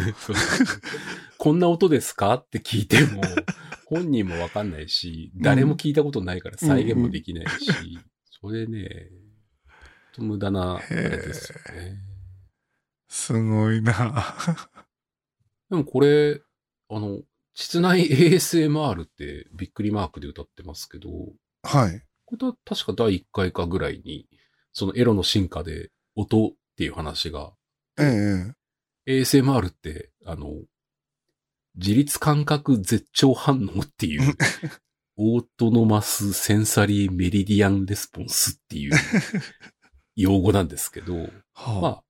こんな音ですかって聞いても、本人もわかんないし、誰も聞いたことないから再現もできないし、それね、と無駄な、あれですよね。すごいな。でもこれ、あの、室内 ASMR ってびっくりマークで歌ってますけど、はい。これは確か第1回かぐらいに、そのエロの進化で音っていう話が、ええ。ASMR って、あの、自律感覚絶頂反応っていう、 autonomous sensory meridian response っていう 用語なんですけど、はまあ、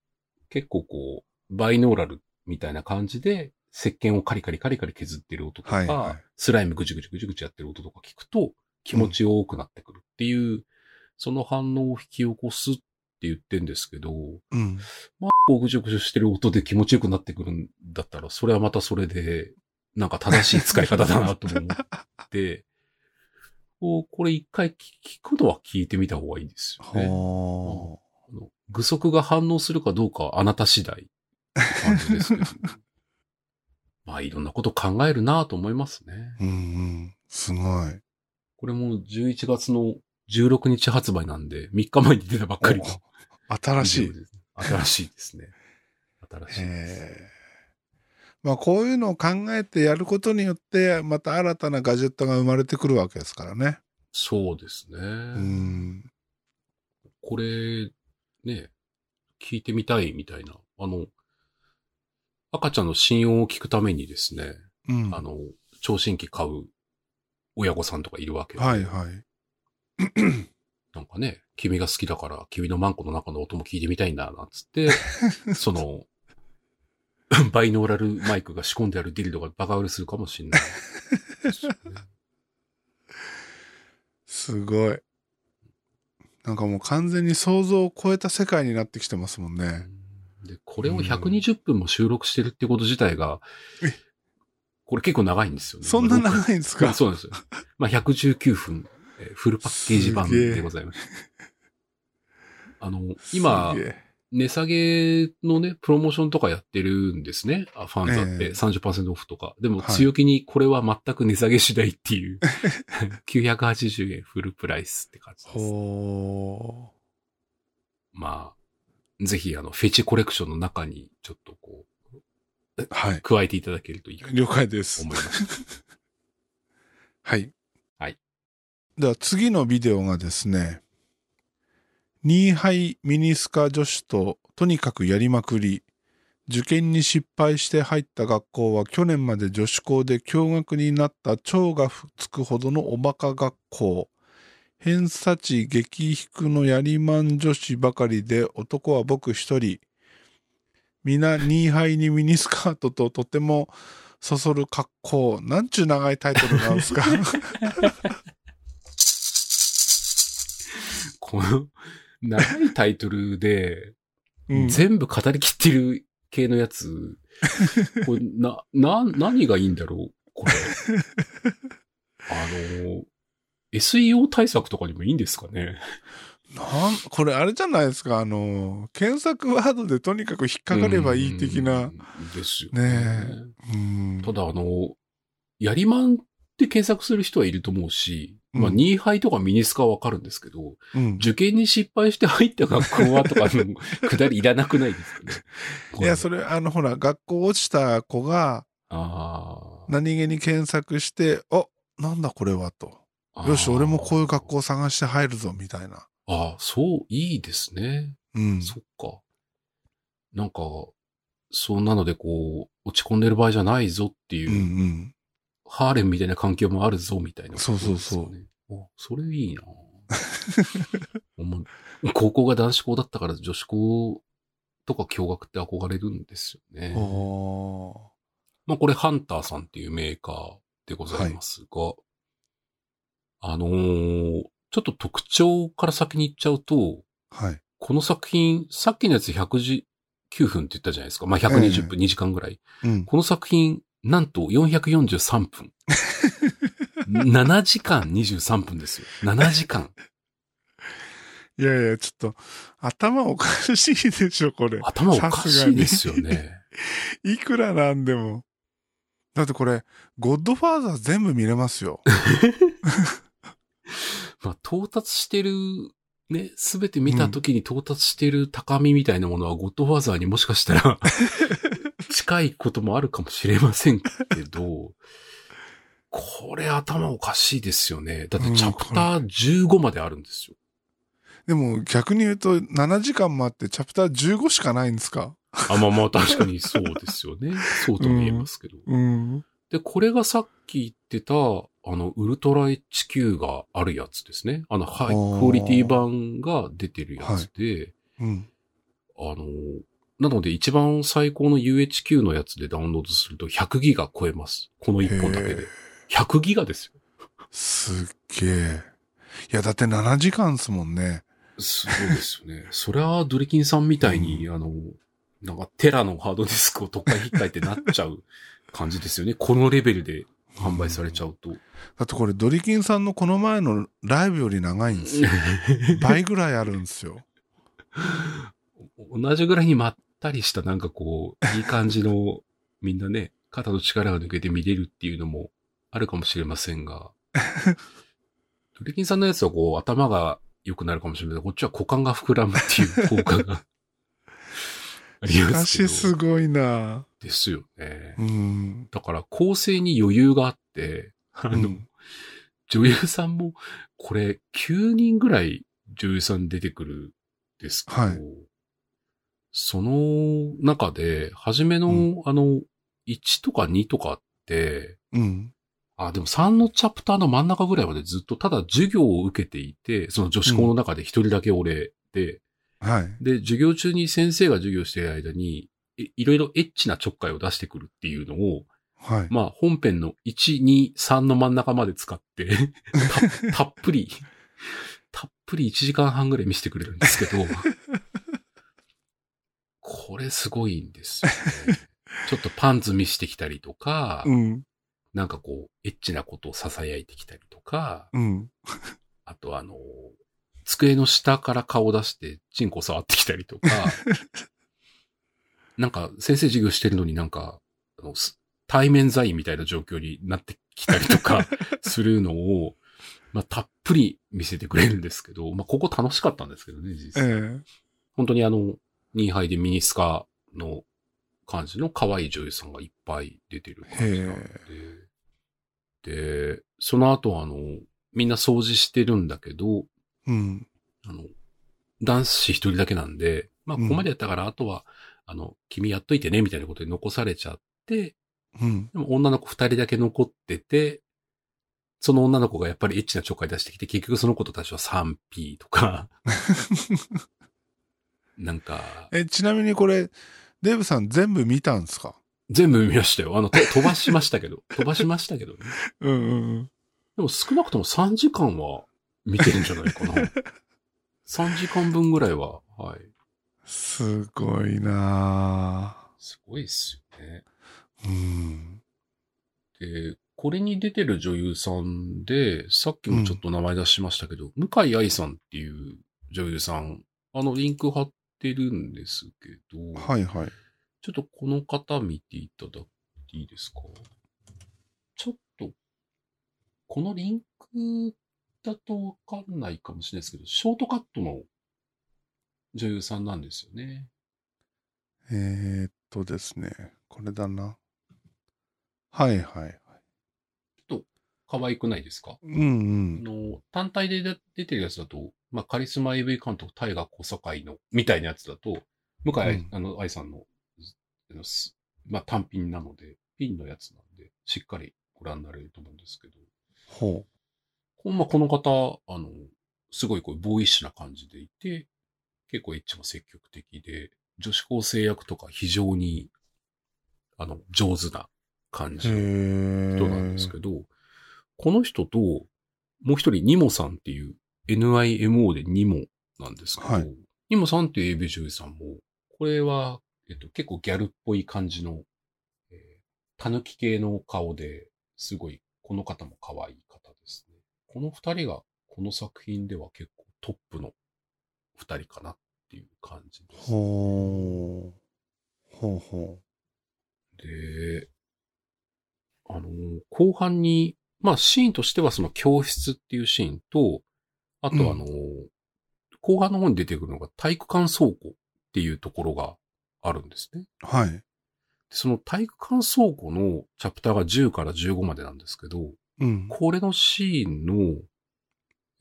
結構こう、バイノーラルみたいな感じで、石鹸をカリカリカリカリ削ってる音とか、はいはいスライムぐちゅぐちゅぐちゅぐちゅやってる音とか聞くと、気持ちよくなってくるっていう、その反応を引き起こすって言ってんですけど、うん。まあ、こうぐちゅぐちゅしてる音で気持ちよくなってくるんだったら、それはまたそれで、なんか正しい使い方だなと思って、これ一回聞聞くのは聞いてみた方がいいですよね。具足が反応するかどうかはあなた次第って感じですけど。まあいろんなこと考えるなと思いますね。あ。うんうん。すごい。これも11月の16日発売なんで、3日前に出たばっかり新しい。新しいですね。新しいです。まあこういうのを考えてやることによって、また新たなガジェットが生まれてくるわけですからね。そうですね。うん。これ、ね、聞いてみたいみたいな。あの、赤ちゃんの心音を聞くためにですね、うん。あの、聴診器買う親御さんとかいるわけで。はいはい。なんかね、君が好きだから、君のマンコの中の音も聞いてみたいんだ、なんつって、その、バイノーラルマイクが仕込んであるディルドがバカ売れするかもしれない。すごい。なんかもう完全に想像を超えた世界になってきてますもんね。で、これを120分も収録してるってこと自体がえ、これ結構長いんですよね。そんな長いんですか？そうなんですよ。まあ、119分、えーフルパッケージ版でございます。あの、今値下げのね、プロモーションとかやってるんですね。あファンザってええ30%オフとか。でもはい強気にこれは全く値下げしないっていう。980円フルプライスって感じです。ほまあ、ぜひあの、フェチコレクションの中にちょっとこー。はい。加えていただけるといいかと了解です思い。ました。はい。はい。では次のビデオがですね、ニーハイミニスカ女子ととにかくやりまくり、受験に失敗して入った学校は去年まで女子校で共学になった蝶がつくほどのおバカ学校。偏差値激低のやりまん女子ばかりで男は僕一人。皆ニーハイにミニスカートととてもそそる格好。なんちゅう長いタイトルなんですか？この、長いタイトルで、うん全部語りきってる系のやつ、これな、な、何がいいんだろう？これ。あの、SEO 対策とかにもいいんですかね？なん、これあれじゃないですか、あの、検索ワードでとにかく引っかかればいい的な。うん。ですよねうん。ただ、あの、やりまんって検索する人はいると思うし、まあ、うんニーハイとかミニスカはわかるんですけど、うん。受験に失敗して入った学校はとかのくだりいらなくないですかね。いや、それ、あの、ほら、学校落ちた子が何気に検索して、あ、なんだこれはと。よし、俺もこういう学校を探して入るぞ、みたいな。ああ、そう、いいですね。うん。そっか。なんか、そんなのでこう、落ち込んでる場合じゃないぞっていう、うんうん。ハーレムみたいな環境もあるぞみたいな、そうそうそうそれいいな高校が男子校だったから女子校とか共学って憧れるんですよね。まあこれハンターさんっていうメーカーでございますが、あのーちょっと特徴から先に言っちゃうと、はい。この作品、さっきのやつ119分って言ったじゃないですか。まあ、120分、2時間ぐらい。うん。この作品、なんと443分。7時間23分ですよ。7時間。いやいや、ちょっと、頭おかしいでしょ、これ。頭おかしいですよね。いくらなんでも。だってこれ、ゴッドファーザー全部見れますよ。まあ、到達してる、ね、すべて見た時に到達してる高みみたいなものは、ゴッドファーザーにもしかしたら、近いこともあるかもしれませんけど、これ頭おかしいですよね。だってチャプター15まであるんですよ。でも逆に言うと、7時間もあってチャプター15しかないんですか？あ、まあまあ確かにそうですよね。そうとも言えますけど。うん。で、これがさっき言ってた、あの、ウルトラ HQ があるやつですね。あの、ハイクオリティ版が出てるやつで、うん。あの、なので一番最高の UHQ のやつでダウンロードすると100ギガ超えます。この1本だけでへー。100ギガですよ。すっげえ。いや、だって7時間っすもんね。すごいですよね。そりゃ、ドリキンさんみたいに、あの、なんかテラのハードディスクを特会引っかえてなっちゃう感じですよね。このレベルで販売されちゃうと。だってこれ、ドリキンさんのこの前のライブより長いんですよ。倍ぐらいあるんですよ。同じぐらいにまったりしたなんかこう、いい感じの、みんなね、肩の力が抜けて見れるっていうのもあるかもしれませんが、ドリキンさんのやつはこう、頭が良くなるかもしれないけど、こっちは股間が膨らむっていう効果が ありしかますけど。しすごいなですよね。うん。だから構成に余裕があって、あの、うん女優さんも、これ9人ぐらい女優さん出てくるんですけど、はいその中で、初めの、うあの、1とか2とかって、うん。あ、でも3のチャプターの真ん中ぐらいまでずっとただ授業を受けていて、その女子校の中で一人だけ俺で、はい。で、授業中に先生が授業している間に、いいろいろエッチなちょっかいを出してくるっていうのを、はい。まあ本編の1、2、3の真ん中まで使って、たたっぷり、たっぷり1時間半ぐらい見せてくれるんですけど、これすごいんですよね。ちょっとパンツ見してきたりとか、うん。なんかこう、エッチなことを囁いてきたりとか、うん。あとあの、机の下から顔出して、チンコ触ってきたりとか、なんか先生授業してるのになんか、あのす対面在みたいな状況になってきたりとか するのを、まあ、たっぷり見せてくれるんですけど、まあ、ここ楽しかったんですけどね、実え際。え本当にあの、ニーハイでミニスカの感じの可愛い女優さんがいっぱい出てる感じなんで。で、その後あの、みんな掃除してるんだけど、うん。あの、男子一人だけなんで、まあ、ここまでやったから、あとは、あの、君やっといてね、みたいなことで残されちゃって、うん。でも女の子二人だけ残ってて、その女の子がやっぱりエッチなちょっかい出してきて、結局その子とたちは 3P とか、なんか、え、ちなみにこれ、デーブさん全部見たんですか？全部見ましたよ。あの、と飛ばしましたけど、飛ばしましたけどね。うんうんうん。でも少なくとも3時間は見てるんじゃないかな。3時間分ぐらいは、はい。すごいなすごいっすよね。ぁうん。で、これに出てる女優さんで、さっきもちょっと名前出しましたけど、向井愛さんっていう女優さん、あの、リンク貼ってるんですけど、はいはい。ちょっとこの方見ていただいていいですか？ちょっと、このリンクだとわかんないかもしれないですけど、ショートカットの女優さんなんですよね。えー、っとですね。これだな。はいはいはい。可愛くないですか？うんあの、単体で出てるやつだと、まあ、カリスマ AV 監督、大河小堺の、みたいなやつだと、向井愛、うんあの、愛さんの、あのすまあ、単品なので、ピンのやつなんで、しっかりご覧になれると思うんですけど、ほこ,、まあ、この方、あの、すごいこう、ボーイッシュな感じでいて、結構エッチも積極的で、女子高生役とか非常に、あの、上手な感う。じへのー。人なんですけど、この人と、もう一人、ニモさんっていう、NIMO でニモなんですけど、はいニモさんっていう AV 女優さんも、これは、えっと、結構ギャルっぽい感じの、えー、タヌキ系の顔で、すごい、この方も可愛い方ですね。この二人が、この作品では結構トップの二人かなっていう感じです。ほう。ほうほで、あの、後半に、まあシーンとしてはその教室っていうシーンと、あとあの、後半の方に出てくるのが体育館倉庫っていうところがあるんですね。う。はい。でその体育館倉庫のチャプターが10から15までなんですけど、うん。これのシーンの、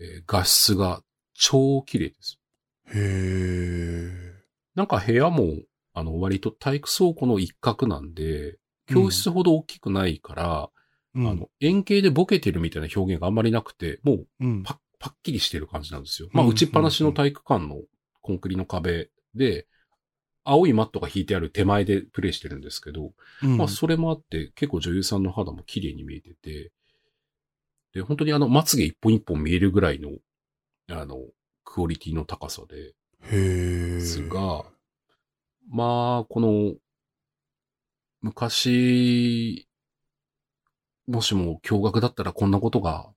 えー画質が超綺麗です。へー。なんか部屋も、あの、割と体育倉庫の一角なんで、教室ほど大きくないから、うん、あの、円形でボケてるみたいな表現があんまりなくて、もううん、パッ、パッキリしてる感じなんですよ。まあ、うん打ちっぱなしの体育館のコンクリの壁で、青いマットが引いてある手前でプレイしてるんですけど、うんまあ、それもあって、結構女優さんの肌も綺麗に見えてて、で、本当にあの、まつげ一本一本見えるぐらいの、あの、クオリティの高さで。ですが、まあ、この、昔、もしも驚愕だったらこんなことが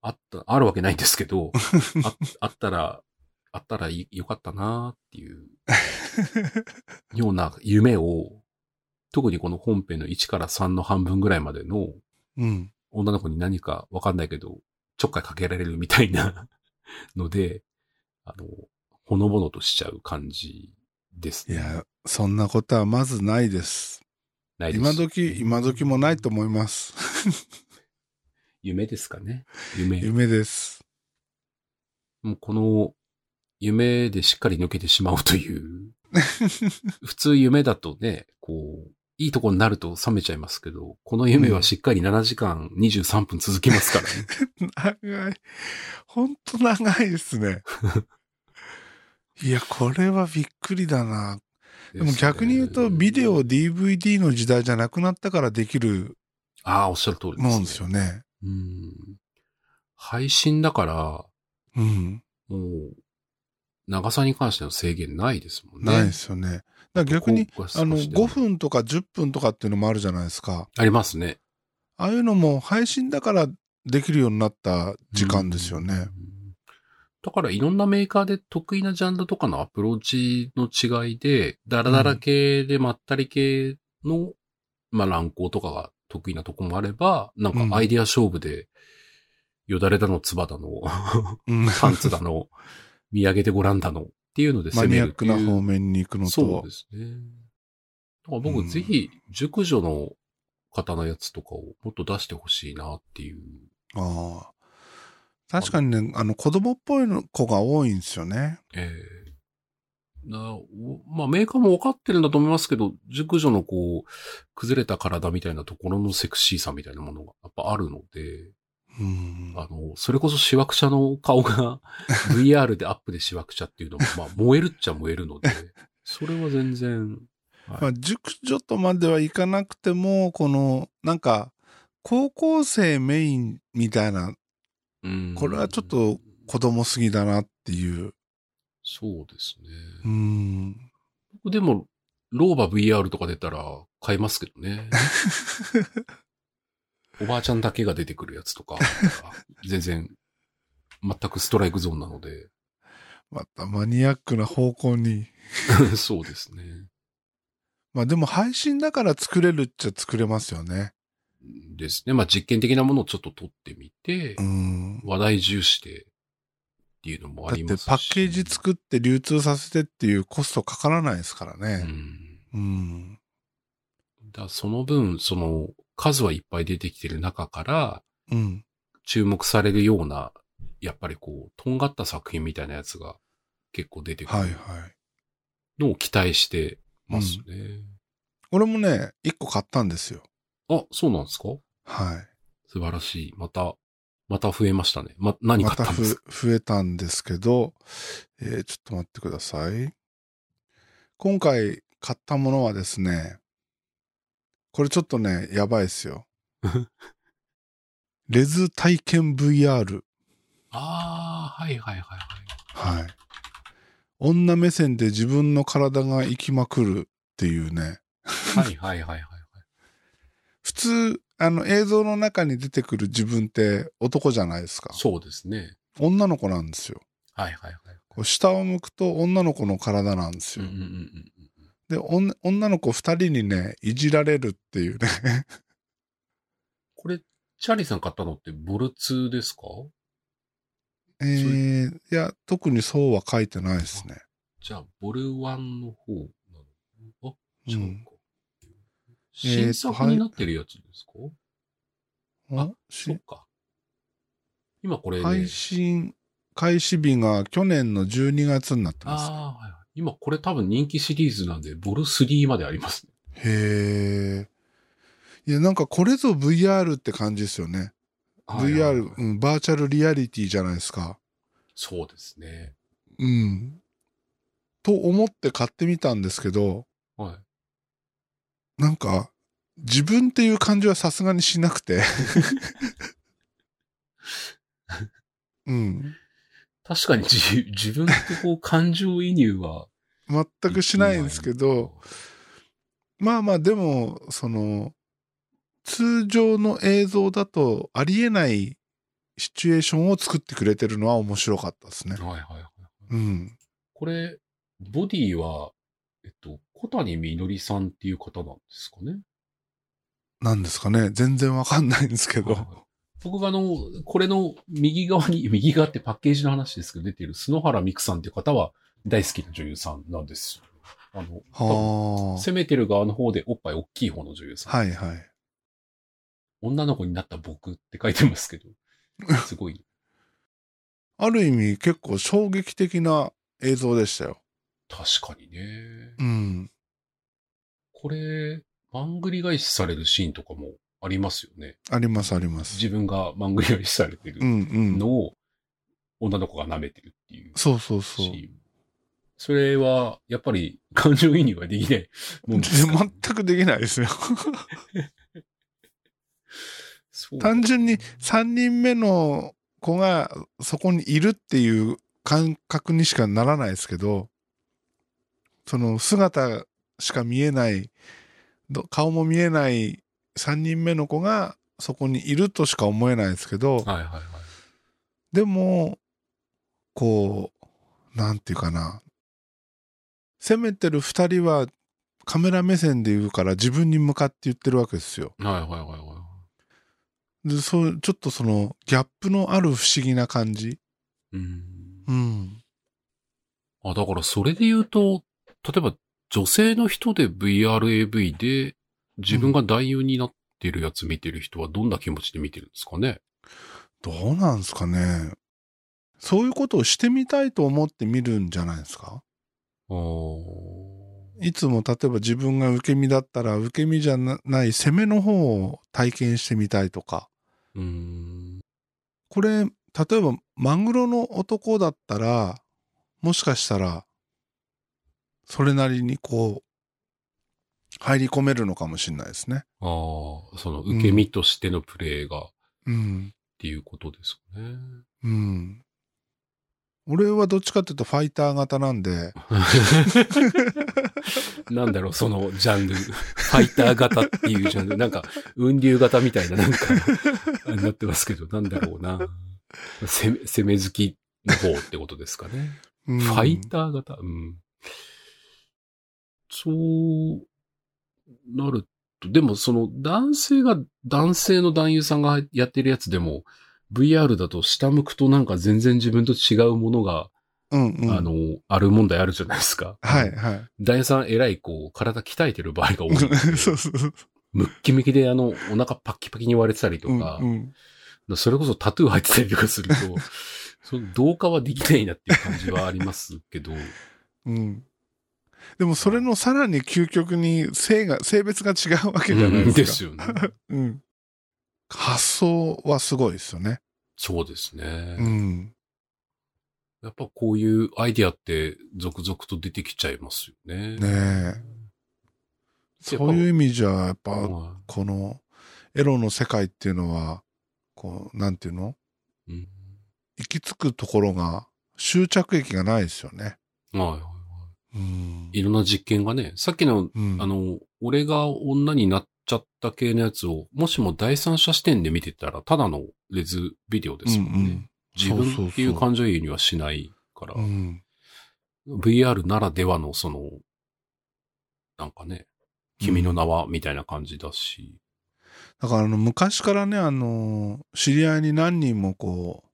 あった、あるわけないんですけど、ああったら、あったらいよかったなっていう ような夢を、特にこの本編の1から3の半分ぐらいまでのうん。女の子に何かわかんないけど、ちょっかいかけられるみたいな ので、あの、ほのぼのとしちゃう感じですね。いや、そんなことはまずないです。ないです今時、今時もないと思います。夢ですかね。夢。夢です。もうこの夢でしっかり抜けてしまうという。普通夢だとね、こう、いいとこになると冷めちゃいますけど、この夢はしっかり7時間23分続きますからね。長い。ほんと長いですね。いや、これはびっくりだな。でも逆に言うと、ビデオ、DVD の時代じゃなくなったからできるああ、おっしゃる通りです、ね。もんですよね。うん。配信だから、うん。もう、長さに関しての制限ないですもんね。ないですよね。だ逆に、あの、少しでも5分とか10分とかっていうのもあるじゃないですか。ありますね。ああいうのも配信だからできるようになった時間ですよね。うん。だからいろんなメーカーで得意なジャンルとかのアプローチの違いで、ダラダラ系でまったり系の、まあ乱行とかが得意なとこもあれば、なんかアイディア勝負で、よだれだの、つばだの、うんパンツだの、見上げてごらんだのっていうのでマニアック攻めるっていう。な方面に行くのと。そうですね。だから僕、うんぜひ、熟女の方のやつとかをもっと出してほしいなっていう。ああ。確かにね、あの、子供っぽいの子が多いんですよね。ええなおまあ、メーカーも分かってるんだと思いますけど、熟女のこう、崩れた体みたいなところのセクシーさみたいなものがやっぱあるので、うん。あの、それこそシワクチャの顔が VR でアップでシワクチャっていうのも、まあ、燃えるっちゃ燃えるので、それは全然、はいまあ、熟女とまではいかなくても、この、なんか、高校生メインみたいな、うんこれはちょっと子供すぎだなっていう。そうですね。うん。僕でも、ローバ VR とか出たら買いますけどね。おばあちゃんだけが出てくるやつとか、全然、全くストライクゾーンなので。またマニアックな方向に。そうですね。まあでも配信だから作れるっちゃ作れますよね。ですね。まあ実験的なものをちょっと撮ってみて、うん。話題重視でっていうのもあだってりますし。パッケージ作って流通させてっていうコストかからないですからうね。ん。うん。だその分、その数はいっぱい出てきてる中から、うん。注目されるような、やっぱりこう、とんがった作品みたいなやつが結構出てくるはいはい。のを期待してますね。俺もね、一個買ったんですよ。あ、そうなんですか？はい。素晴らしい。また、また増えましたね。ま、何買またったんですか？ふ増えたんですけど、えーちょっと待ってください。今回買ったものはですね、これちょっとね、やばいですよ。レズ体験 VR。ああ、はいはいはいはい。はい。女目線で自分の体が生きまくるっていうね。はいはいはいはいはい。普通、あの映像の中に出てくる自分って男じゃないですか。そうですね。女の子なんですよ。はいはいはい。こう下を向くと女の子の体なんですよ。うんうんうんうん。で、女の子二人にね、いじられるっていうね。これ、チャーリーさん買ったのってボル2ですか？えー、いや、特にそうは書いてないですね。じゃあ、ボル1の方なのあ、違ううんか。新作になってるやつですか、ああそっか。今これね、配信開始日が去年の12月になってます。ああ、はいはい。今これ多分人気シリーズなんで、ボル3までありますね。へえ。いや、なんかこれぞ VR って感じですよね。VR、うん、バーチャルリアリティじゃないですか。そうですね。うん。と思って買ってみたんですけど、はい。なんか、自分っていう感じはさすがにしなくて。うん。確かに自自分ってこう感情移入は。全くしないんですけど、まあまあでも、その、通常の映像だとありえないシチュエーションを作ってくれてるのは面白かったですね。はいはいはい。うん。これ、ボディは、えっと、小谷みのりさんっていう方なんですかね。なんですかね。全然わかんないんですけど。はい僕があの、これの右側に、右側ってパッケージの話ですけど出ている篠原美久さんっていう方は大好きな女優さんなんですよ。あの、は攻めてる側の方でおっぱい大きい方の女優さん。あ。はいはい。女の子になった僕って書いてますけど、すごい。ある意味結構衝撃的な映像でしたよ。確かにね。うん。これ、マングリ返しされるシーンとかもありますよね。ありますあります。自分がマングリ返しされてるうんうん。のを女の子が舐めてるっていうそうそうそう。それは、やっぱり感情移入はできないもんですか全くできないですよ。単純に3人目の子がそこにいるっていう感覚にしかならないですけど、その姿しか見えない、ど顔も見えない3人目の子がそこにいるとしか思えないですけど、はいはいはい。でも、こう、なんていうかな。攻めてる2人はカメラ目線で言うから自分に向かって言ってるわけですよ。はいはいはいはで、そう、ちょっとそのギャップのある不思議な感じ。い。うん。うん。あ、だからそれで言うと、例えば女性の人で VRAV で自分が男優になってるやつ見てる人はどんな気持ちで見てるんですかね、どうなんですかね。そういうことをしてみたいと思って見るんじゃないですか？いつも例えば自分が受け身だったら受け身じゃなない攻めの方を体験してみたいとか。これ、例えばマグロの男だったら、もしかしたら、それなりにこう、入り込めるのかもしれないですね。ああ、その受け身としてのプレイがっうん。ていうことですかね。うん。俺はどっちかっていうとファイター型なんで、なんだろう、そのジャンル。ファイター型っていうジャンル。なんか、雲流型みたいな、なんか、なってますけど、なんだろうな。攻め、攻め好きの方ってことですかね。うんファイター型？うん。そう、なると、でもその男性が、男性の男優さんがやってるやつでも、VR だと下向くとなんか全然自分と違うものが、うんうん。あの、ある問題あるじゃないですか。はいはい。男優さん偉いこう、体鍛えてる場合が多い。そうそうそう。ムッキムキであの、お腹パッキパキに割れてたりとうんか、うん。それこそタトゥー入ってたりとかすると、その同化はできないなっていう感じはありますけど、うん。でもそれのさらに究極に性が、性別が違うわけじゃないうんでか。ですすよね。うん。発想はすごいですよね。そうですね。うん。やっぱこういうアイディアって続々と出てきちゃいますよね。ねえ。そういう意味じゃ、やっぱ、はこのエロの世界っていうのは、こう、なんていうの？いうん行き着くところが、終着駅がないですよね。はいはいうん。いろんな実験がね、さっきの、うんあの、俺が女になっちゃった系のやつを、もしも第三者視点で見てたら、ただのレズビデオですもんね。うんうん自分っていう感情移入にはしないから、うん。VR ならではのその、なんかね、君の名はみたいな感じだし、だからあの昔からね、あの、知り合いに何人もこ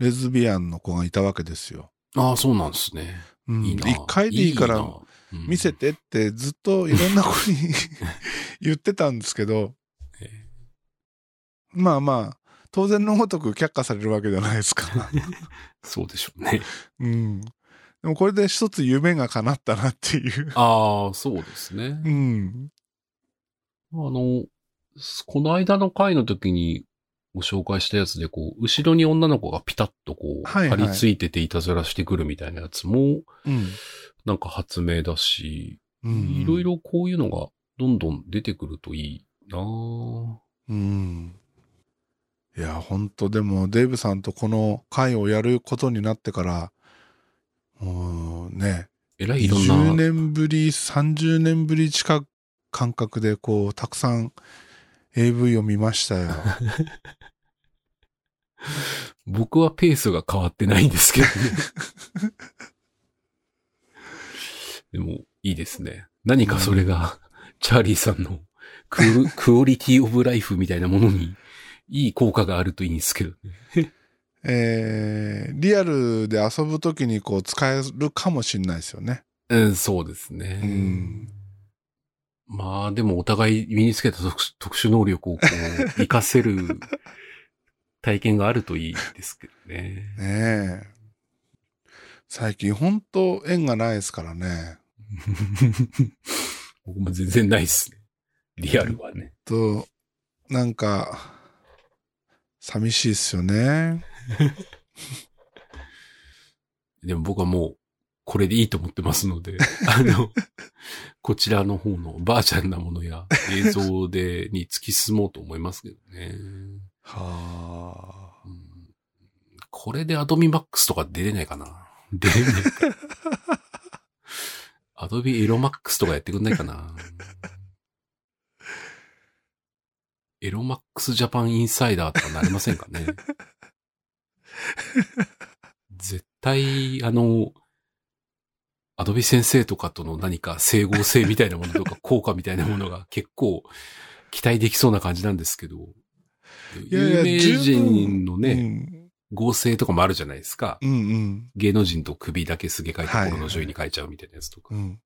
う、レズビアンの子がいたわけですよ。ああ、そうなんですね。うん。回でいいから見せてってずっといろんな子に 言ってたんですけど、えまあまあ、当然のごとく却下されるわけじゃないですか。ー そうでしょうね。うん。でもこれで一つ夢が叶ったなっていう。ああ、そうですね。うん。あの、この間の回の時にご紹介したやつで、こう、後ろに女の子がピタッとこう、はいはい張り付いてていたずらしてくるみたいなやつも、うん。なんか発明だし、うんいろい。ろこういうのがどんどん出てくるといいなぁうん。いや、本当でも、デイブさんとこの会をやることになってから、もうね、えらいいろんな。20年ぶり、30年ぶり近く感覚で、こう、たくさん AV を見ましたよ。僕はペースが変わってないんですけどね。でも、いいですね。何かそれが、チャーリーさんのク クオリティオブライフみたいなものに、いい効果があるといいんですけどね。えー、リアルで遊ぶときにこう使えるかもしれないですよね。うん、そうですね。うんまあ、でもお互い身につけた特殊特殊能力をこう、活かせる体験があるといいですけどね。ねえ。最近本当縁がないですからね。僕も全然ないっすね。リアルはね。と、なんか、寂しいっすよね。でも僕はもう、これでいいと思ってますので、あの、こちらの方のバーチャルなものや映像で、に突き進もうと思いますけどね。はあ。うんこれでアドビマックスとか出れないかな出れないか。アドビエロマックスとかやってくんないかなエロマックスジャパンインサイダーとかなりませんかね 絶対、あの、アドビ先生とかとの何か整合性みたいなものとか効果みたいなものが結構期待できそうな感じなんですけど、いやいや有名人のね、うん合成とかもあるじゃないですか。うんうん。芸能人と首だけすげ替えて心の女優に変えちゃうみたいなやつとか。うん。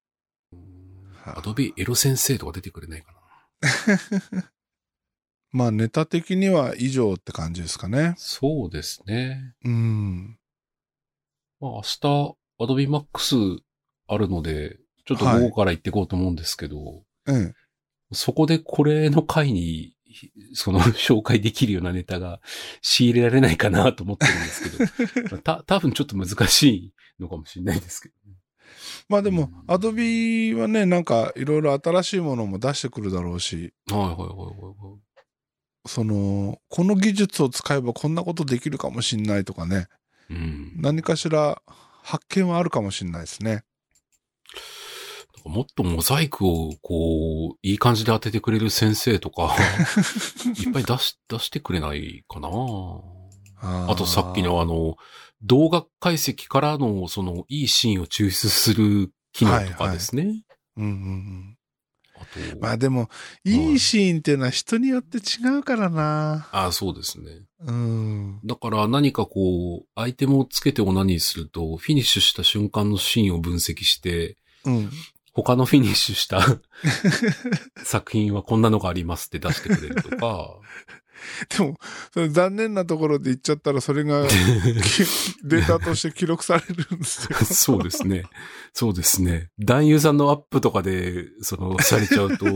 アドビエロ先生とか出てくれないかな。まあネタ的には以上って感じですかね。そうですね。うん。まあ明日、アドビマックスあるので、ちょっと午後から行っていこうと思うんですけど、うん。そこでこれの回に、その 紹介できるようなネタが仕入れられないかなと思ってるんですけど、まあた、多分ちょっと難しいのかもしれないですけどね。まあでもうん、アドビはね、なんかいろいろ新しいものも出してくるだろうし、はいはいはいはいはい。その、この技術を使えばこんなことできるかもしんないとかね、うん。何かしら発見はあるかもしれないですね。もっとモザイクを、こう、いい感じで当ててくれる先生とか、いっぱい出し、出してくれないかなああとさっきのあの、動画解析からの、その、いいシーンを抽出する機能とかですね。うんうんうん。あと、まあでも、いいシーンっていうのは人によって違うからな。あそうですね。うん。だから何かこう、アイテムをつけてオナニーすると、フィニッシュした瞬間のシーンを分析して、うん。他のフィニッシュした 作品はこんなのがありますって出してくれるとか、でも、それ残念なところで言っちゃったら、それがき データとして記録されるんですよ。そうですね。そうですね。男優さんのアップとかで、その、されちゃうと、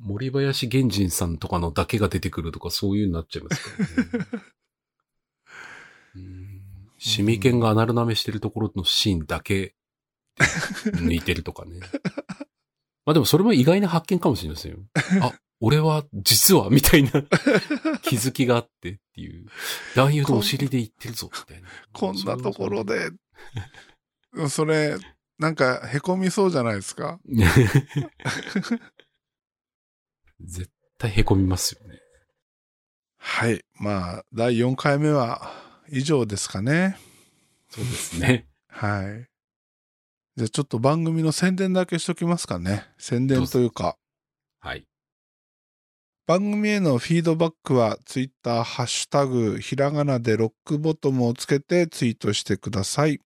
森林源人さんとかのだけが出てくるとか、そういうになっちゃいますからね。うんシミケンがアナル舐めしてるところのシーンだけ 抜いてるとかね。まあでもそれも意外な発見かもしれませんよ。あ、俺は実はみたいな気づきがあってっていう。男優のお尻で言ってるぞみたいな。こんなところで。それ、なんか、凹みそうじゃないですか？絶対凹みますよね。はい。まあ、第4回目は以上ですかね。そうですね。はい。じゃあちょっと番組の宣伝だけしときますかね。宣伝というか。はい。番組へのフィードバックは、ツイッター、ハッシュタグ、ひらがなでロックボトムをつけてツイートしてください。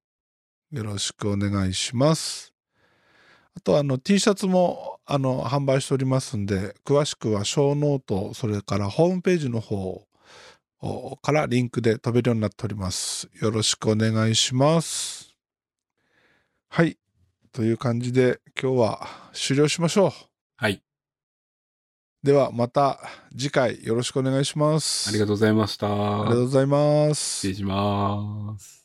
よろしくお願いします。あと、あの、T シャツも、あの、販売しておりますんで、詳しくは、ショーノート、それからホームページの方おからリンクで飛べるようになっております。よろしくお願いします。はい。という感じで、今日は終了しましょう。はい。ではまた次回よろしくお願いします。ありがとうございました。ありがとうございます失礼。します。